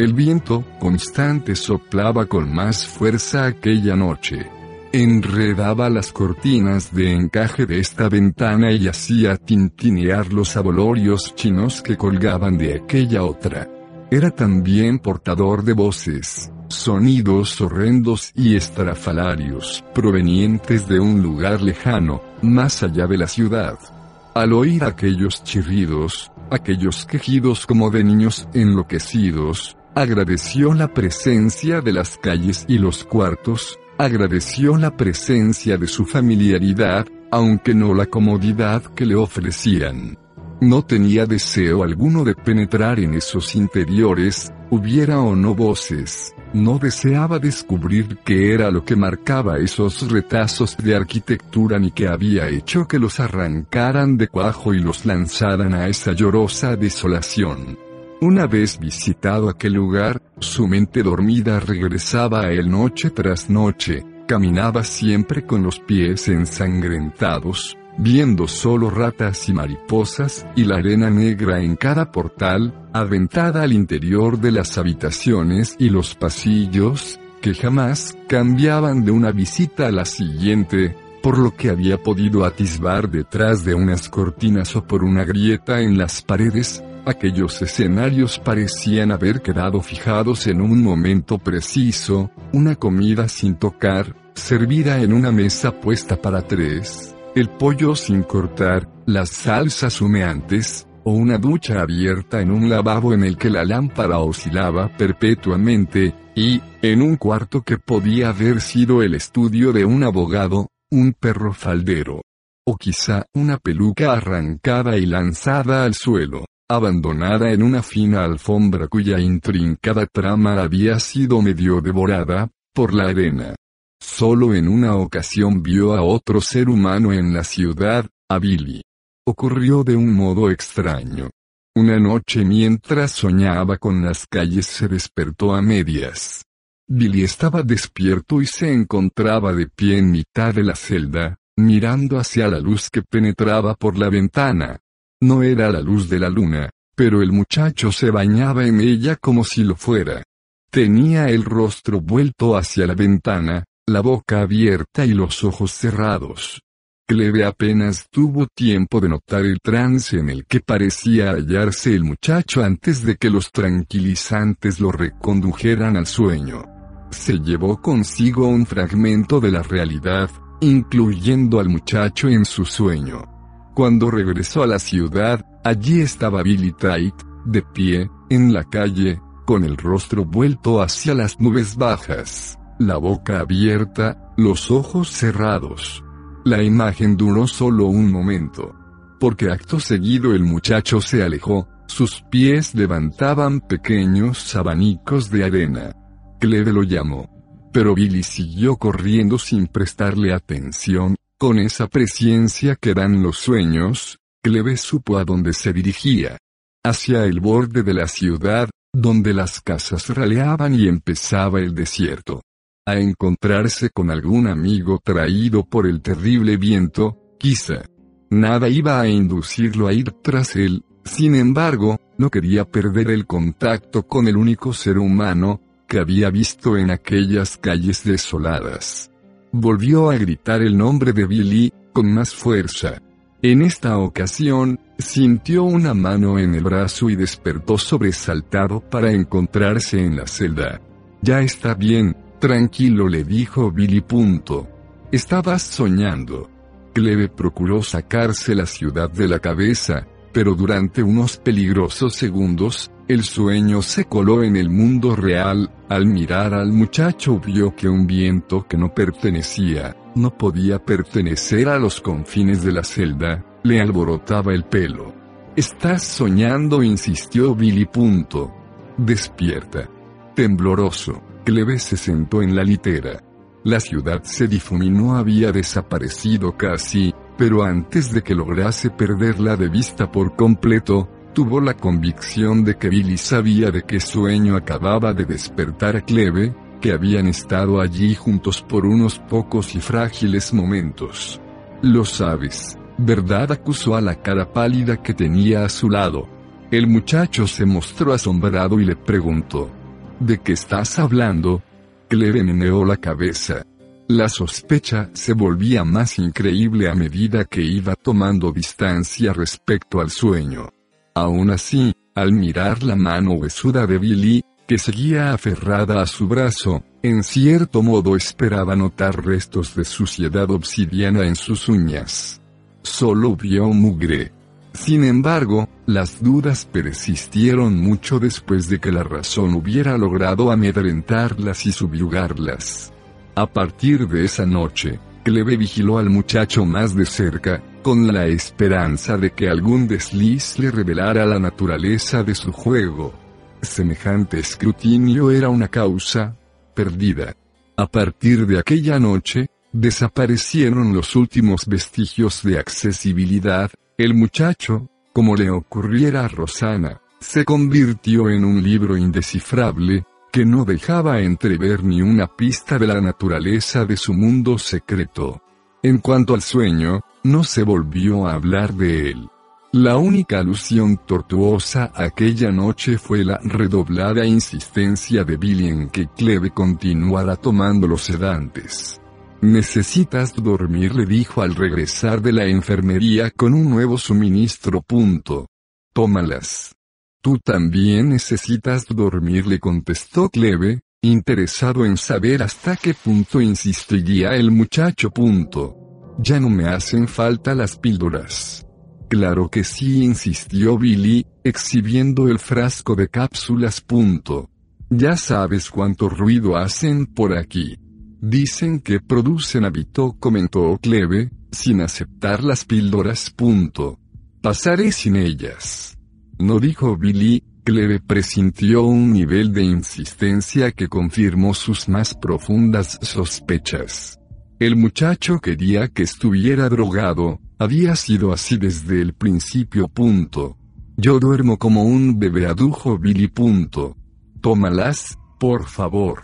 El viento constante soplaba con más fuerza aquella noche. Enredaba las cortinas de encaje de esta ventana y hacía tintinear los abolorios chinos que colgaban de aquella otra. Era también portador de voces, sonidos horrendos y estrafalarios, provenientes de un lugar lejano, más allá de la ciudad. Al oír aquellos chirridos, aquellos quejidos como de niños enloquecidos, agradeció la presencia de las calles y los cuartos, agradeció la presencia de su familiaridad, aunque no la comodidad que le ofrecían. No tenía deseo alguno de penetrar en esos interiores, hubiera o no voces, no deseaba descubrir qué era lo que marcaba esos retazos de arquitectura ni qué había hecho que los arrancaran de cuajo y los lanzaran a esa llorosa desolación. Una vez visitado aquel lugar, su mente dormida regresaba a él noche tras noche, caminaba siempre con los pies ensangrentados, viendo solo ratas y mariposas y la arena negra en cada portal, aventada al interior de las habitaciones y los pasillos, que jamás cambiaban de una visita a la siguiente, por lo que había podido atisbar detrás de unas cortinas o por una grieta en las paredes, Aquellos escenarios parecían haber quedado fijados en un momento preciso, una comida sin tocar, servida en una mesa puesta para tres, el pollo sin cortar, las salsas humeantes, o una ducha abierta en un lavabo en el que la lámpara oscilaba perpetuamente, y, en un cuarto que podía haber sido el estudio de un abogado, un perro faldero. O quizá una peluca arrancada y lanzada al suelo abandonada en una fina alfombra cuya intrincada trama había sido medio devorada, por la arena. Solo en una ocasión vio a otro ser humano en la ciudad, a Billy. Ocurrió de un modo extraño. Una noche mientras soñaba con las calles se despertó a medias. Billy estaba despierto y se encontraba de pie en mitad de la celda, mirando hacia la luz que penetraba por la ventana. No era la luz de la luna, pero el muchacho se bañaba en ella como si lo fuera. Tenía el rostro vuelto hacia la ventana, la boca abierta y los ojos cerrados. Cleve apenas tuvo tiempo de notar el trance en el que parecía hallarse el muchacho antes de que los tranquilizantes lo recondujeran al sueño. Se llevó consigo un fragmento de la realidad, incluyendo al muchacho en su sueño. Cuando regresó a la ciudad, allí estaba Billy Tait, de pie, en la calle, con el rostro vuelto hacia las nubes bajas, la boca abierta, los ojos cerrados. La imagen duró solo un momento. Porque acto seguido el muchacho se alejó, sus pies levantaban pequeños abanicos de arena. Cleve lo llamó. Pero Billy siguió corriendo sin prestarle atención, con esa presencia que dan los sueños, Cleve supo a dónde se dirigía. Hacia el borde de la ciudad, donde las casas raleaban y empezaba el desierto a encontrarse con algún amigo traído por el terrible viento, quizá. Nada iba a inducirlo a ir tras él, sin embargo, no quería perder el contacto con el único ser humano, que había visto en aquellas calles desoladas. Volvió a gritar el nombre de Billy, con más fuerza. En esta ocasión, sintió una mano en el brazo y despertó sobresaltado para encontrarse en la celda. Ya está bien, Tranquilo le dijo Billy. Punto. Estabas soñando. Cleve procuró sacarse la ciudad de la cabeza, pero durante unos peligrosos segundos, el sueño se coló en el mundo real, al mirar al muchacho vio que un viento que no pertenecía, no podía pertenecer a los confines de la celda, le alborotaba el pelo. Estás soñando, insistió Billy. Despierta. Tembloroso. Cleve se sentó en la litera. La ciudad se difuminó, había desaparecido casi, pero antes de que lograse perderla de vista por completo, tuvo la convicción de que Billy sabía de qué sueño acababa de despertar a Cleve, que habían estado allí juntos por unos pocos y frágiles momentos. Lo sabes, ¿verdad? acusó a la cara pálida que tenía a su lado. El muchacho se mostró asombrado y le preguntó, ¿De qué estás hablando? Cleve meneó la cabeza. La sospecha se volvía más increíble a medida que iba tomando distancia respecto al sueño. Aún así, al mirar la mano huesuda de Billy, que seguía aferrada a su brazo, en cierto modo esperaba notar restos de suciedad obsidiana en sus uñas. Solo vio mugre. Sin embargo, las dudas persistieron mucho después de que la razón hubiera logrado amedrentarlas y subyugarlas. A partir de esa noche, Cleve vigiló al muchacho más de cerca, con la esperanza de que algún desliz le revelara la naturaleza de su juego. Semejante escrutinio era una causa perdida. A partir de aquella noche, desaparecieron los últimos vestigios de accesibilidad, el muchacho, como le ocurriera a Rosana, se convirtió en un libro indescifrable, que no dejaba entrever ni una pista de la naturaleza de su mundo secreto. En cuanto al sueño, no se volvió a hablar de él. La única alusión tortuosa aquella noche fue la redoblada insistencia de Billy en que Cleve continuara tomando los sedantes. Necesitas dormir, le dijo al regresar de la enfermería con un nuevo suministro. Punto. Tómalas. Tú también necesitas dormir, le contestó Cleve, interesado en saber hasta qué punto insistiría el muchacho. Punto. Ya no me hacen falta las píldoras. Claro que sí, insistió Billy, exhibiendo el frasco de cápsulas. Punto. Ya sabes cuánto ruido hacen por aquí. Dicen que producen hábito, comentó Cleve, sin aceptar las píldoras. Punto. Pasaré sin ellas. No dijo Billy, Cleve presintió un nivel de insistencia que confirmó sus más profundas sospechas. El muchacho quería que estuviera drogado, había sido así desde el principio. Punto. Yo duermo como un bebé, adujo Billy. Punto. Tómalas, por favor.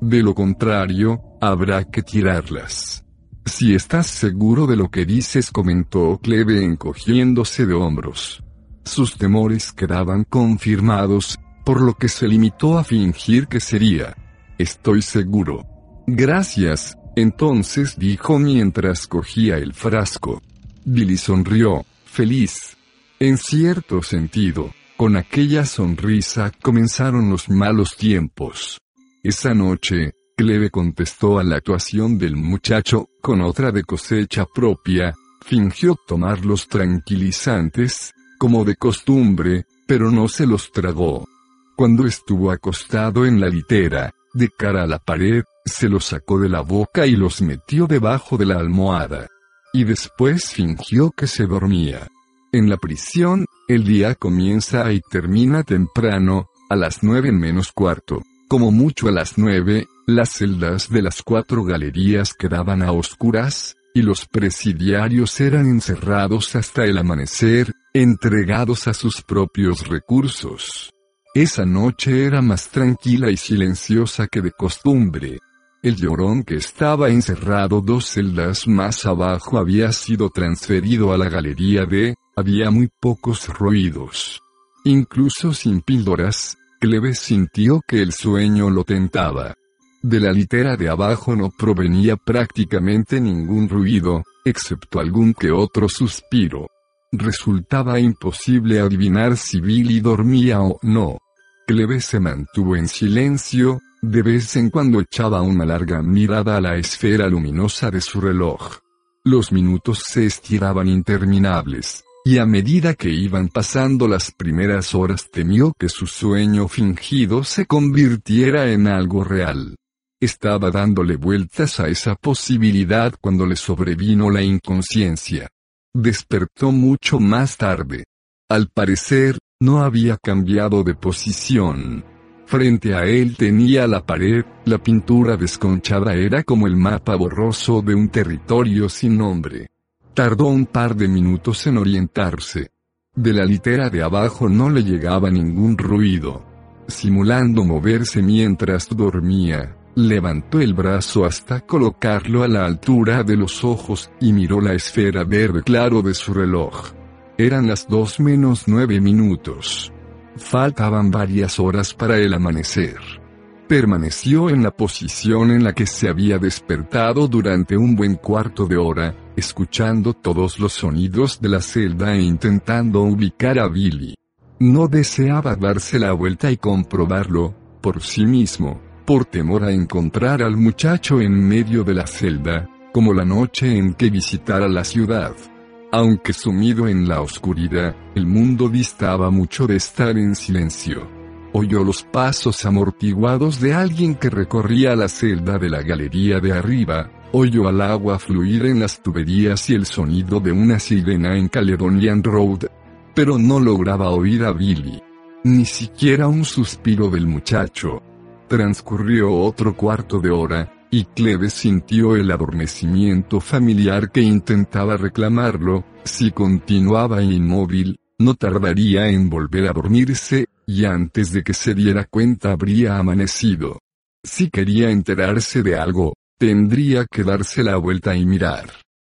De lo contrario, habrá que tirarlas. Si estás seguro de lo que dices, comentó Cleve encogiéndose de hombros. Sus temores quedaban confirmados, por lo que se limitó a fingir que sería. Estoy seguro. Gracias, entonces dijo mientras cogía el frasco. Billy sonrió, feliz. En cierto sentido, con aquella sonrisa comenzaron los malos tiempos. Esa noche, Cleve contestó a la actuación del muchacho, con otra de cosecha propia, fingió tomar los tranquilizantes, como de costumbre, pero no se los tragó. Cuando estuvo acostado en la litera, de cara a la pared, se los sacó de la boca y los metió debajo de la almohada. Y después fingió que se dormía. En la prisión, el día comienza y termina temprano, a las nueve menos cuarto. Como mucho a las nueve, las celdas de las cuatro galerías quedaban a oscuras, y los presidiarios eran encerrados hasta el amanecer, entregados a sus propios recursos. Esa noche era más tranquila y silenciosa que de costumbre. El llorón que estaba encerrado dos celdas más abajo había sido transferido a la galería de, había muy pocos ruidos. Incluso sin píldoras, Cleve sintió que el sueño lo tentaba. De la litera de abajo no provenía prácticamente ningún ruido, excepto algún que otro suspiro. Resultaba imposible adivinar si Billy dormía o no. Cleve se mantuvo en silencio, de vez en cuando echaba una larga mirada a la esfera luminosa de su reloj. Los minutos se estiraban interminables, y a medida que iban pasando las primeras horas temió que su sueño fingido se convirtiera en algo real. Estaba dándole vueltas a esa posibilidad cuando le sobrevino la inconsciencia. Despertó mucho más tarde. Al parecer, no había cambiado de posición. Frente a él tenía la pared, la pintura desconchada era como el mapa borroso de un territorio sin nombre. Tardó un par de minutos en orientarse. De la litera de abajo no le llegaba ningún ruido. Simulando moverse mientras dormía, Levantó el brazo hasta colocarlo a la altura de los ojos y miró la esfera verde claro de su reloj. Eran las dos menos nueve minutos. Faltaban varias horas para el amanecer. Permaneció en la posición en la que se había despertado durante un buen cuarto de hora, escuchando todos los sonidos de la celda e intentando ubicar a Billy. No deseaba darse la vuelta y comprobarlo, por sí mismo, por temor a encontrar al muchacho en medio de la celda, como la noche en que visitara la ciudad. Aunque sumido en la oscuridad, el mundo distaba mucho de estar en silencio. Oyó los pasos amortiguados de alguien que recorría la celda de la galería de arriba, oyó al agua fluir en las tuberías y el sonido de una sirena en Caledonian Road. Pero no lograba oír a Billy. Ni siquiera un suspiro del muchacho. Transcurrió otro cuarto de hora, y Cleve sintió el adormecimiento familiar que intentaba reclamarlo, si continuaba inmóvil, no tardaría en volver a dormirse, y antes de que se diera cuenta habría amanecido. Si quería enterarse de algo, tendría que darse la vuelta y mirar.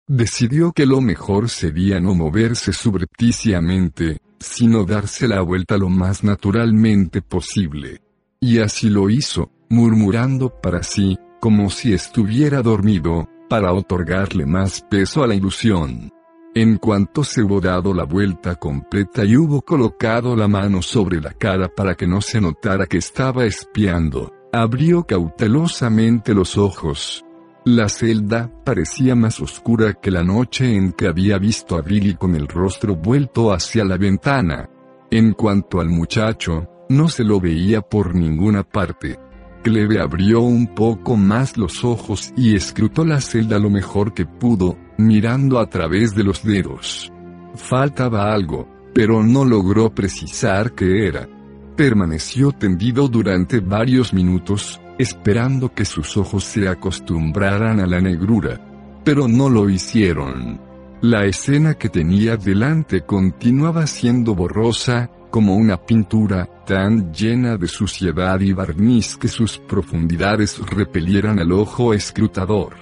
Decidió que lo mejor sería no moverse subrepticiamente, sino darse la vuelta lo más naturalmente posible. Y así lo hizo, murmurando para sí, como si estuviera dormido, para otorgarle más peso a la ilusión. En cuanto se hubo dado la vuelta completa y hubo colocado la mano sobre la cara para que no se notara que estaba espiando, abrió cautelosamente los ojos. La celda parecía más oscura que la noche en que había visto a Billy con el rostro vuelto hacia la ventana. En cuanto al muchacho, no se lo veía por ninguna parte. Cleve abrió un poco más los ojos y escrutó la celda lo mejor que pudo, mirando a través de los dedos. Faltaba algo, pero no logró precisar qué era. Permaneció tendido durante varios minutos, esperando que sus ojos se acostumbraran a la negrura. Pero no lo hicieron. La escena que tenía delante continuaba siendo borrosa, como una pintura, tan llena de suciedad y barniz que sus profundidades repelieran al ojo escrutador.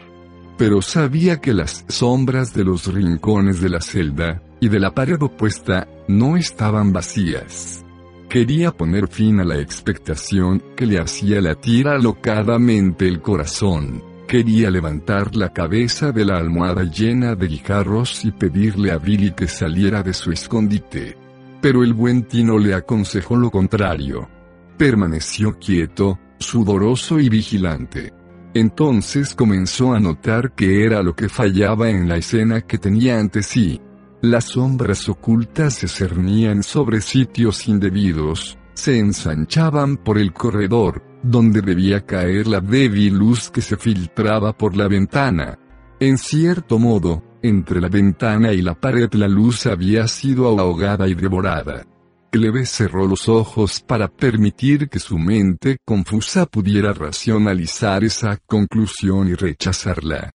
Pero sabía que las sombras de los rincones de la celda, y de la pared opuesta, no estaban vacías. Quería poner fin a la expectación que le hacía latir alocadamente el corazón. Quería levantar la cabeza de la almohada llena de guijarros y pedirle a Billy que saliera de su escondite. Pero el buen Tino le aconsejó lo contrario. Permaneció quieto, sudoroso y vigilante. Entonces comenzó a notar que era lo que fallaba en la escena que tenía ante sí. Las sombras ocultas se cernían sobre sitios indebidos, se ensanchaban por el corredor, donde debía caer la débil luz que se filtraba por la ventana. En cierto modo, entre la ventana y la pared la luz había sido ahogada y devorada. Cleve cerró los ojos para permitir que su mente confusa pudiera racionalizar esa conclusión y rechazarla.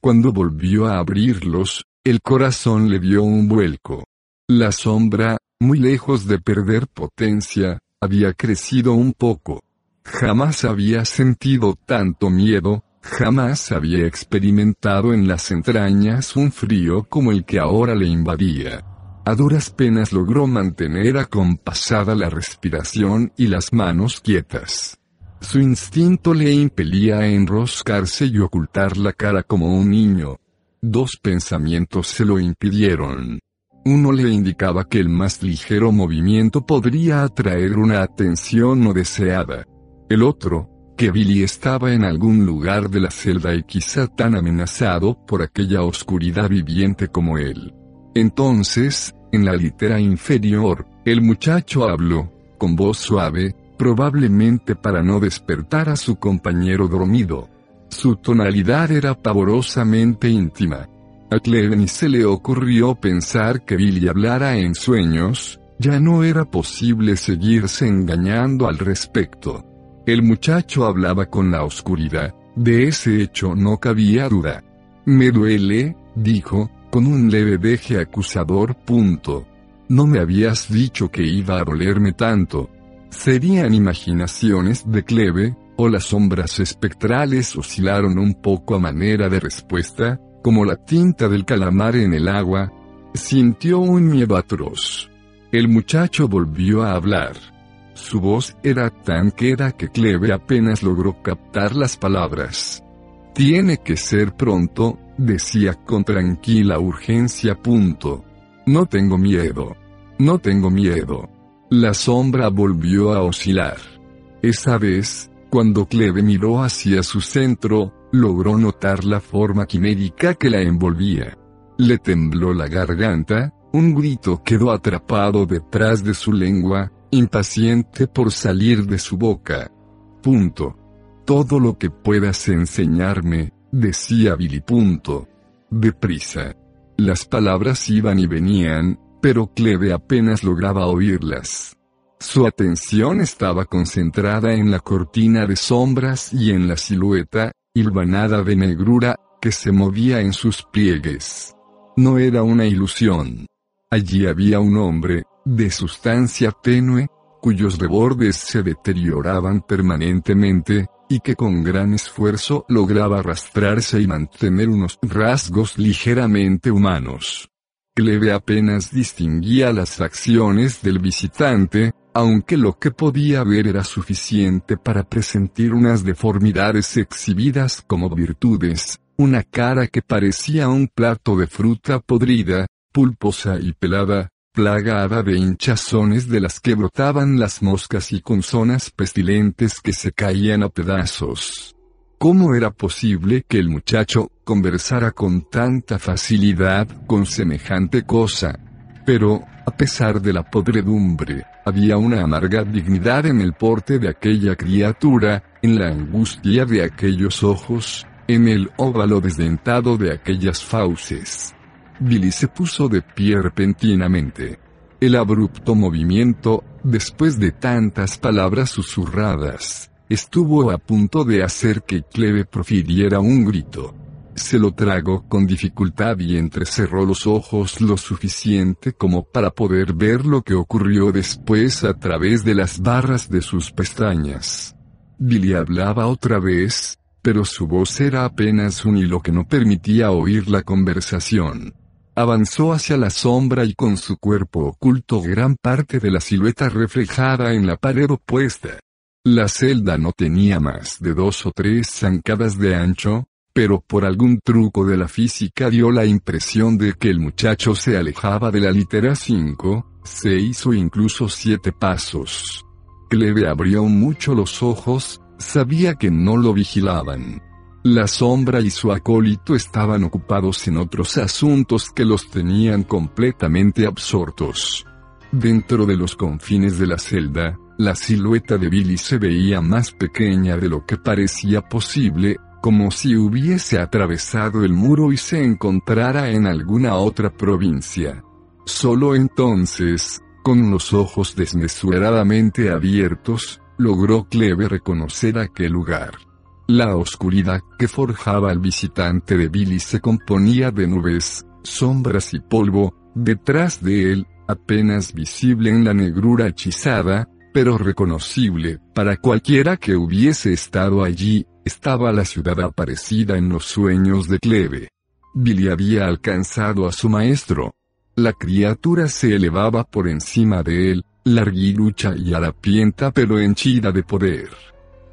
Cuando volvió a abrirlos, el corazón le dio un vuelco. La sombra, muy lejos de perder potencia, había crecido un poco. Jamás había sentido tanto miedo, jamás había experimentado en las entrañas un frío como el que ahora le invadía. A duras penas logró mantener acompasada la respiración y las manos quietas. Su instinto le impelía a enroscarse y ocultar la cara como un niño, Dos pensamientos se lo impidieron. Uno le indicaba que el más ligero movimiento podría atraer una atención no deseada. El otro, que Billy estaba en algún lugar de la celda y quizá tan amenazado por aquella oscuridad viviente como él. Entonces, en la litera inferior, el muchacho habló, con voz suave, probablemente para no despertar a su compañero dormido. Su tonalidad era pavorosamente íntima. A Cleveny se le ocurrió pensar que Billy hablara en sueños, ya no era posible seguirse engañando al respecto. El muchacho hablaba con la oscuridad, de ese hecho no cabía duda. Me duele, dijo, con un leve deje acusador. No me habías dicho que iba a dolerme tanto. Serían imaginaciones de Cleve, o las sombras espectrales oscilaron un poco a manera de respuesta, como la tinta del calamar en el agua, sintió un miedo atroz. El muchacho volvió a hablar. Su voz era tan queda que Cleve apenas logró captar las palabras. Tiene que ser pronto, decía con tranquila urgencia. Punto. No tengo miedo. No tengo miedo. La sombra volvió a oscilar. Esa vez, cuando Cleve miró hacia su centro, logró notar la forma quimérica que la envolvía. Le tembló la garganta, un grito quedó atrapado detrás de su lengua, impaciente por salir de su boca. Punto. Todo lo que puedas enseñarme, decía Billy. Deprisa. Las palabras iban y venían, pero Cleve apenas lograba oírlas. Su atención estaba concentrada en la cortina de sombras y en la silueta, hilvanada de negrura, que se movía en sus pliegues. No era una ilusión. Allí había un hombre, de sustancia tenue, cuyos rebordes se deterioraban permanentemente, y que con gran esfuerzo lograba arrastrarse y mantener unos rasgos ligeramente humanos. Cleve apenas distinguía las facciones del visitante, aunque lo que podía ver era suficiente para presentir unas deformidades exhibidas como virtudes, una cara que parecía un plato de fruta podrida, pulposa y pelada, plagada de hinchazones de las que brotaban las moscas y con zonas pestilentes que se caían a pedazos. ¿Cómo era posible que el muchacho conversara con tanta facilidad con semejante cosa? Pero, a pesar de la podredumbre, había una amarga dignidad en el porte de aquella criatura, en la angustia de aquellos ojos, en el óvalo desdentado de aquellas fauces. Billy se puso de pie repentinamente. El abrupto movimiento, después de tantas palabras susurradas, estuvo a punto de hacer que Cleve profiriera un grito. se lo tragó con dificultad y entrecerró los ojos lo suficiente como para poder ver lo que ocurrió después a través de las barras de sus pestañas. Billy hablaba otra vez, pero su voz era apenas un hilo que no permitía oír la conversación. Avanzó hacia la sombra y con su cuerpo oculto gran parte de la silueta reflejada en la pared opuesta. La celda no tenía más de dos o tres zancadas de ancho, pero por algún truco de la física dio la impresión de que el muchacho se alejaba de la litera 5, 6 o incluso 7 pasos. Cleve abrió mucho los ojos, sabía que no lo vigilaban. La sombra y su acólito estaban ocupados en otros asuntos que los tenían completamente absortos. Dentro de los confines de la celda, la silueta de Billy se veía más pequeña de lo que parecía posible, como si hubiese atravesado el muro y se encontrara en alguna otra provincia. Solo entonces, con los ojos desmesuradamente abiertos, logró Cleve reconocer aquel lugar. La oscuridad que forjaba al visitante de Billy se componía de nubes, sombras y polvo, detrás de él, apenas visible en la negrura hechizada, pero reconocible, para cualquiera que hubiese estado allí, estaba la ciudad aparecida en los sueños de Cleve. Billy había alcanzado a su maestro. La criatura se elevaba por encima de él, larguilucha y harapienta pero henchida de poder.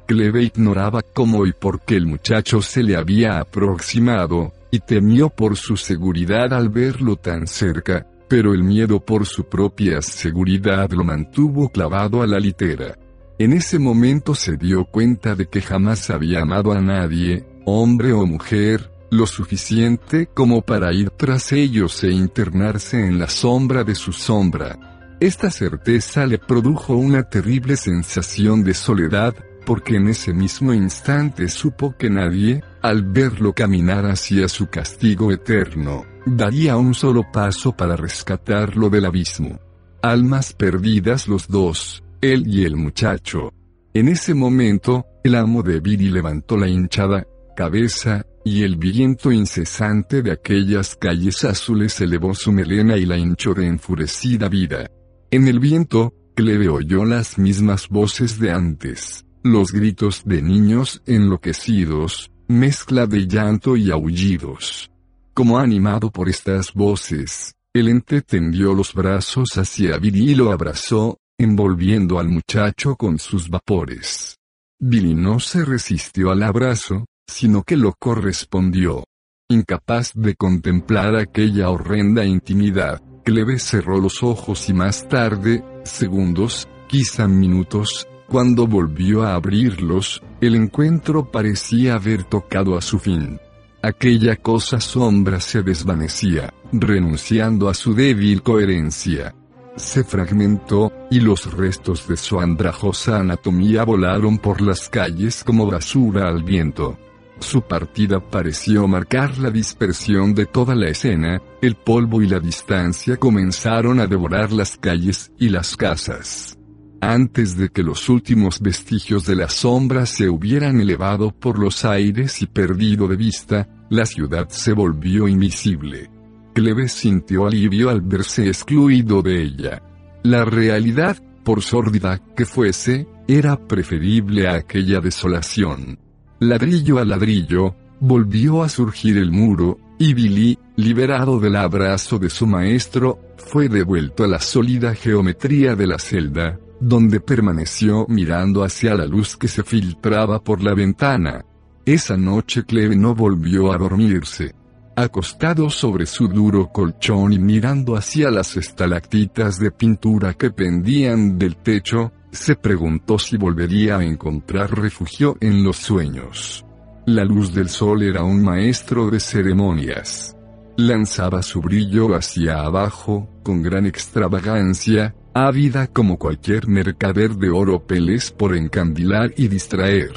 Cleve ignoraba cómo y por qué el muchacho se le había aproximado, y temió por su seguridad al verlo tan cerca, pero el miedo por su propia seguridad lo mantuvo clavado a la litera. En ese momento se dio cuenta de que jamás había amado a nadie, hombre o mujer, lo suficiente como para ir tras ellos e internarse en la sombra de su sombra. Esta certeza le produjo una terrible sensación de soledad, porque en ese mismo instante supo que nadie, al verlo caminar hacia su castigo eterno, daría un solo paso para rescatarlo del abismo. Almas perdidas los dos, él y el muchacho. En ese momento, el amo de Billy levantó la hinchada cabeza, y el viento incesante de aquellas calles azules elevó su melena y la hinchó de enfurecida vida. En el viento, Cleve oyó las mismas voces de antes los gritos de niños enloquecidos, mezcla de llanto y aullidos. Como animado por estas voces, el ente tendió los brazos hacia Billy y lo abrazó, envolviendo al muchacho con sus vapores. Billy no se resistió al abrazo, sino que lo correspondió. Incapaz de contemplar aquella horrenda intimidad, Cleve cerró los ojos y más tarde, segundos, quizá minutos, cuando volvió a abrirlos, el encuentro parecía haber tocado a su fin. Aquella cosa sombra se desvanecía, renunciando a su débil coherencia. Se fragmentó, y los restos de su andrajosa anatomía volaron por las calles como basura al viento. Su partida pareció marcar la dispersión de toda la escena, el polvo y la distancia comenzaron a devorar las calles y las casas. Antes de que los últimos vestigios de la sombra se hubieran elevado por los aires y perdido de vista, la ciudad se volvió invisible. Cleve sintió alivio al verse excluido de ella. La realidad, por sórdida que fuese, era preferible a aquella desolación. Ladrillo a ladrillo, volvió a surgir el muro, y Billy, liberado del abrazo de su maestro, fue devuelto a la sólida geometría de la celda, donde permaneció mirando hacia la luz que se filtraba por la ventana. Esa noche Cleve no volvió a dormirse. Acostado sobre su duro colchón y mirando hacia las estalactitas de pintura que pendían del techo, se preguntó si volvería a encontrar refugio en los sueños. La luz del sol era un maestro de ceremonias. Lanzaba su brillo hacia abajo, con gran extravagancia, ávida como cualquier mercader de oro peles por encandilar y distraer.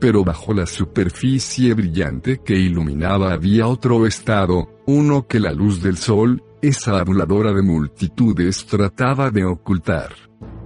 Pero bajo la superficie brillante que iluminaba había otro estado, uno que la luz del sol, esa abuladora de multitudes trataba de ocultar.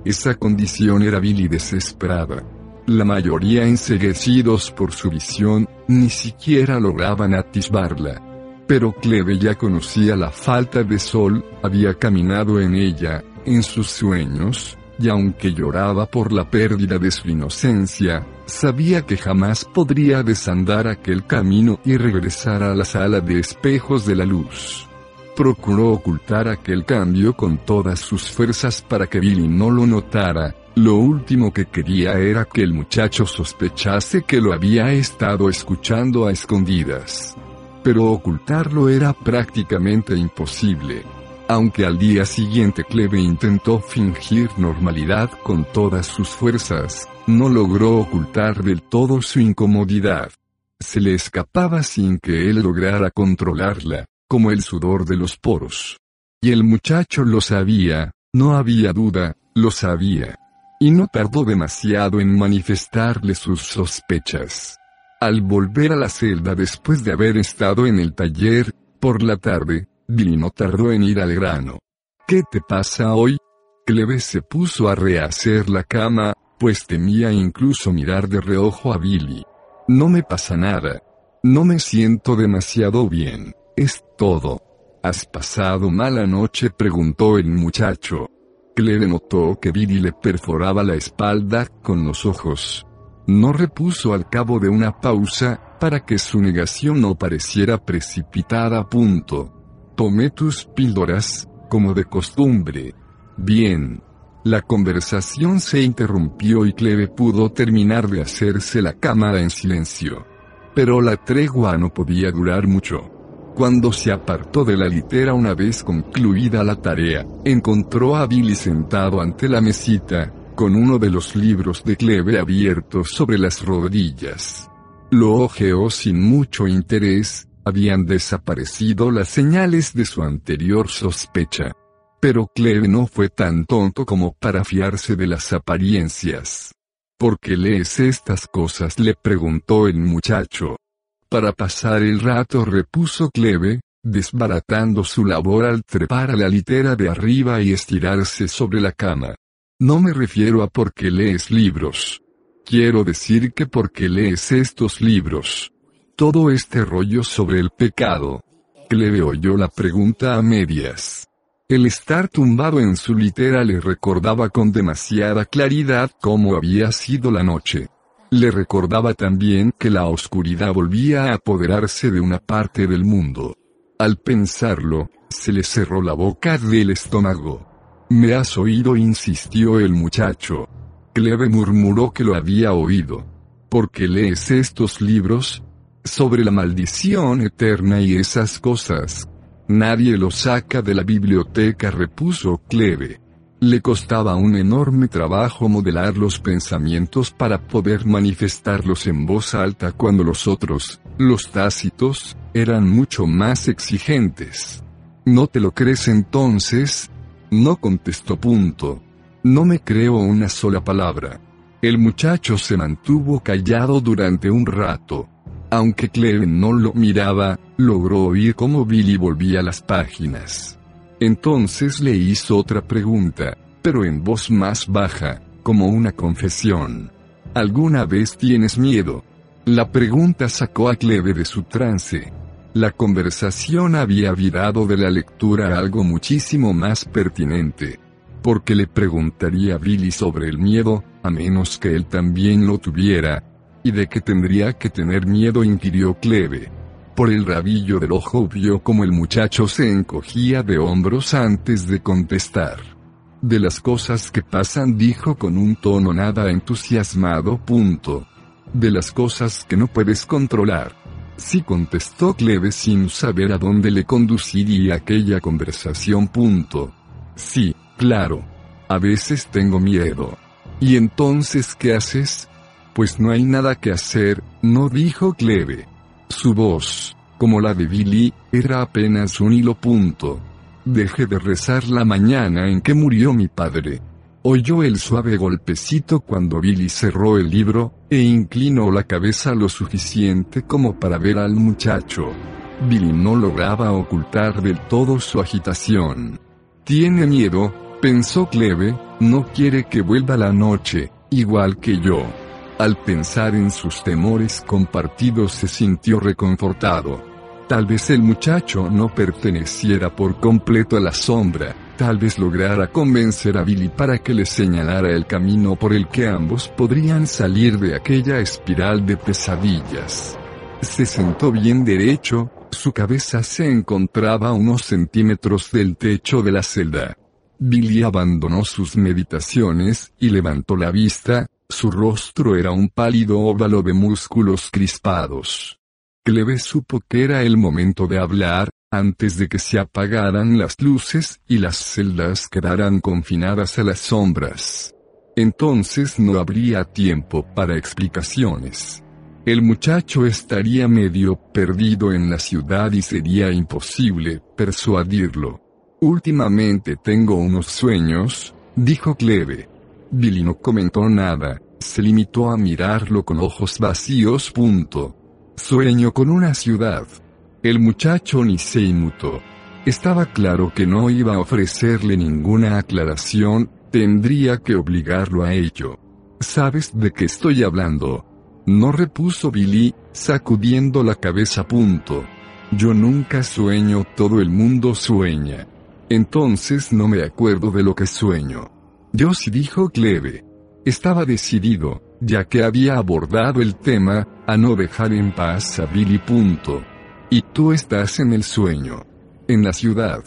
Esa condición era vil y desesperada. La mayoría enseguecidos por su visión, ni siquiera lograban atisbarla. Pero Cleve ya conocía la falta de sol, había caminado en ella, en sus sueños, y aunque lloraba por la pérdida de su inocencia, sabía que jamás podría desandar aquel camino y regresar a la sala de espejos de la luz. Procuró ocultar aquel cambio con todas sus fuerzas para que Billy no lo notara, lo último que quería era que el muchacho sospechase que lo había estado escuchando a escondidas. Pero ocultarlo era prácticamente imposible. Aunque al día siguiente Cleve intentó fingir normalidad con todas sus fuerzas, no logró ocultar del todo su incomodidad. Se le escapaba sin que él lograra controlarla, como el sudor de los poros. Y el muchacho lo sabía, no había duda, lo sabía. Y no tardó demasiado en manifestarle sus sospechas. Al volver a la celda después de haber estado en el taller, por la tarde, Billy no tardó en ir al grano. ¿Qué te pasa hoy? Cleve se puso a rehacer la cama, pues temía incluso mirar de reojo a Billy. No me pasa nada. No me siento demasiado bien. Es todo. ¿Has pasado mala noche? preguntó el muchacho. Cleve notó que Billy le perforaba la espalda con los ojos. No repuso al cabo de una pausa, para que su negación no pareciera precipitada. Punto. Tomé tus píldoras, como de costumbre. Bien. La conversación se interrumpió y Cleve pudo terminar de hacerse la cámara en silencio. Pero la tregua no podía durar mucho. Cuando se apartó de la litera una vez concluida la tarea, encontró a Billy sentado ante la mesita, con uno de los libros de Cleve abiertos sobre las rodillas. Lo ojeó sin mucho interés, habían desaparecido las señales de su anterior sospecha. Pero Cleve no fue tan tonto como para fiarse de las apariencias. ¿Por qué lees estas cosas? le preguntó el muchacho. Para pasar el rato repuso Cleve, desbaratando su labor al trepar a la litera de arriba y estirarse sobre la cama. No me refiero a por qué lees libros. Quiero decir que porque lees estos libros todo este rollo sobre el pecado? Cleve oyó la pregunta a medias. El estar tumbado en su litera le recordaba con demasiada claridad cómo había sido la noche. Le recordaba también que la oscuridad volvía a apoderarse de una parte del mundo. Al pensarlo, se le cerró la boca del estómago. ¿Me has oído? insistió el muchacho. Cleve murmuró que lo había oído. ¿Por qué lees estos libros? sobre la maldición eterna y esas cosas. Nadie lo saca de la biblioteca, repuso Cleve. Le costaba un enorme trabajo modelar los pensamientos para poder manifestarlos en voz alta cuando los otros, los tácitos, eran mucho más exigentes. ¿No te lo crees entonces? No contestó punto. No me creo una sola palabra. El muchacho se mantuvo callado durante un rato. Aunque Cleve no lo miraba, logró oír cómo Billy volvía las páginas. Entonces le hizo otra pregunta, pero en voz más baja, como una confesión. ¿Alguna vez tienes miedo? La pregunta sacó a Cleve de su trance. La conversación había virado de la lectura algo muchísimo más pertinente. Porque le preguntaría a Billy sobre el miedo, a menos que él también lo tuviera, ¿Y de qué tendría que tener miedo? inquirió Cleve. Por el rabillo del ojo vio como el muchacho se encogía de hombros antes de contestar. De las cosas que pasan dijo con un tono nada entusiasmado. Punto. De las cosas que no puedes controlar. Sí contestó Cleve sin saber a dónde le conduciría aquella conversación. Punto. Sí, claro. A veces tengo miedo. ¿Y entonces qué haces? Pues no hay nada que hacer, no dijo Cleve. Su voz, como la de Billy, era apenas un hilo punto. Dejé de rezar la mañana en que murió mi padre. Oyó el suave golpecito cuando Billy cerró el libro, e inclinó la cabeza lo suficiente como para ver al muchacho. Billy no lograba ocultar del todo su agitación. Tiene miedo, pensó Cleve, no quiere que vuelva la noche, igual que yo. Al pensar en sus temores compartidos se sintió reconfortado. Tal vez el muchacho no perteneciera por completo a la sombra, tal vez lograra convencer a Billy para que le señalara el camino por el que ambos podrían salir de aquella espiral de pesadillas. Se sentó bien derecho, su cabeza se encontraba a unos centímetros del techo de la celda. Billy abandonó sus meditaciones y levantó la vista, su rostro era un pálido óvalo de músculos crispados. Cleve supo que era el momento de hablar, antes de que se apagaran las luces y las celdas quedaran confinadas a las sombras. Entonces no habría tiempo para explicaciones. El muchacho estaría medio perdido en la ciudad y sería imposible persuadirlo. Últimamente tengo unos sueños, dijo Cleve. Billy no comentó nada, se limitó a mirarlo con ojos vacíos. Punto. Sueño con una ciudad. El muchacho ni se inmutó. Estaba claro que no iba a ofrecerle ninguna aclaración, tendría que obligarlo a ello. ¿Sabes de qué estoy hablando? No repuso Billy, sacudiendo la cabeza. Punto. Yo nunca sueño, todo el mundo sueña. Entonces no me acuerdo de lo que sueño. Yo sí dijo Cleve. Estaba decidido, ya que había abordado el tema, a no dejar en paz a Billy. Punto. Y tú estás en el sueño. En la ciudad.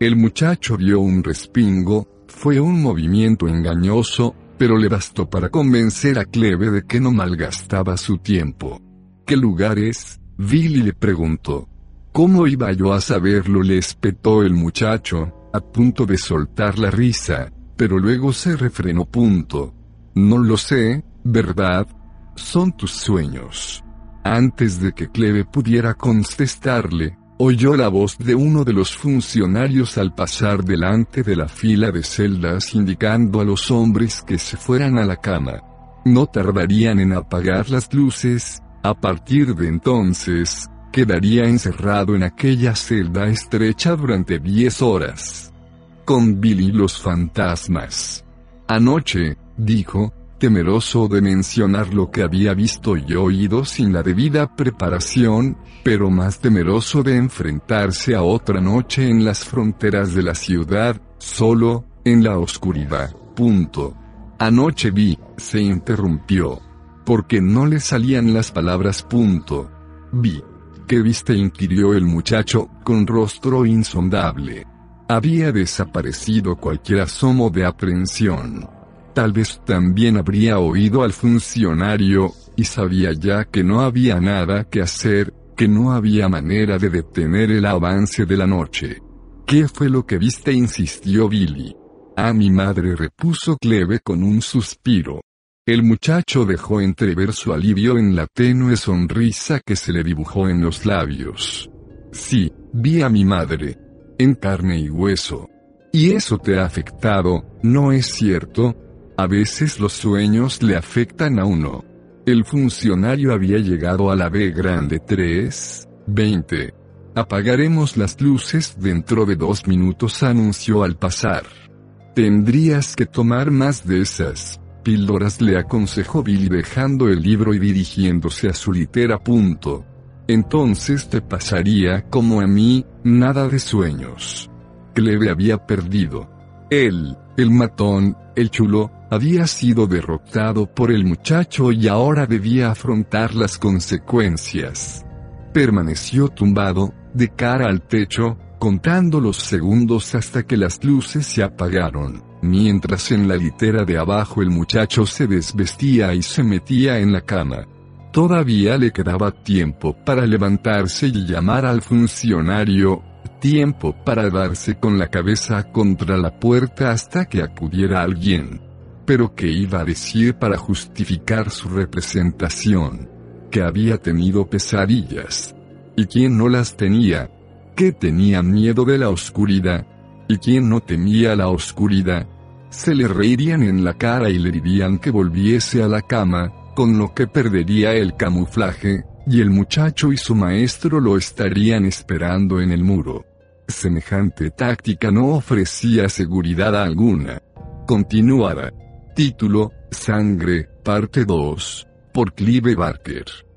El muchacho dio un respingo, fue un movimiento engañoso, pero le bastó para convencer a Cleve de que no malgastaba su tiempo. ¿Qué lugar es? Billy le preguntó. ¿Cómo iba yo a saberlo? le espetó el muchacho, a punto de soltar la risa, pero luego se refrenó. Punto. No lo sé, ¿verdad? Son tus sueños. Antes de que Cleve pudiera contestarle, oyó la voz de uno de los funcionarios al pasar delante de la fila de celdas indicando a los hombres que se fueran a la cama. No tardarían en apagar las luces, a partir de entonces, quedaría encerrado en aquella celda estrecha durante diez horas. Con Billy los fantasmas. Anoche, dijo, temeroso de mencionar lo que había visto y oído sin la debida preparación, pero más temeroso de enfrentarse a otra noche en las fronteras de la ciudad, solo, en la oscuridad. Punto. Anoche vi, se interrumpió. Porque no le salían las palabras. Punto. Vi. ¿Qué viste? inquirió el muchacho, con rostro insondable. Había desaparecido cualquier asomo de aprensión. Tal vez también habría oído al funcionario, y sabía ya que no había nada que hacer, que no había manera de detener el avance de la noche. ¿Qué fue lo que viste? insistió Billy. A mi madre repuso Cleve con un suspiro. El muchacho dejó entrever su alivio en la tenue sonrisa que se le dibujó en los labios. Sí, vi a mi madre. En carne y hueso. Y eso te ha afectado, ¿no es cierto? A veces los sueños le afectan a uno. El funcionario había llegado a la B grande 3, 20. Apagaremos las luces dentro de dos minutos, anunció al pasar. Tendrías que tomar más de esas píldoras, le aconsejó Billy dejando el libro y dirigiéndose a su litera. Punto. Entonces te pasaría como a mí, nada de sueños. Cleve había perdido. Él, el matón, el chulo, había sido derrotado por el muchacho y ahora debía afrontar las consecuencias. Permaneció tumbado, de cara al techo, contando los segundos hasta que las luces se apagaron, mientras en la litera de abajo el muchacho se desvestía y se metía en la cama. Todavía le quedaba tiempo para levantarse y llamar al funcionario, tiempo para darse con la cabeza contra la puerta hasta que acudiera alguien. Pero ¿qué iba a decir para justificar su representación? Que había tenido pesadillas. ¿Y quién no las tenía? ¿Qué tenía miedo de la oscuridad? ¿Y quién no temía la oscuridad? Se le reirían en la cara y le dirían que volviese a la cama, con lo que perdería el camuflaje, y el muchacho y su maestro lo estarían esperando en el muro. Semejante táctica no ofrecía seguridad alguna. Continuaba. Título, Sangre, parte 2. por Clive Barker.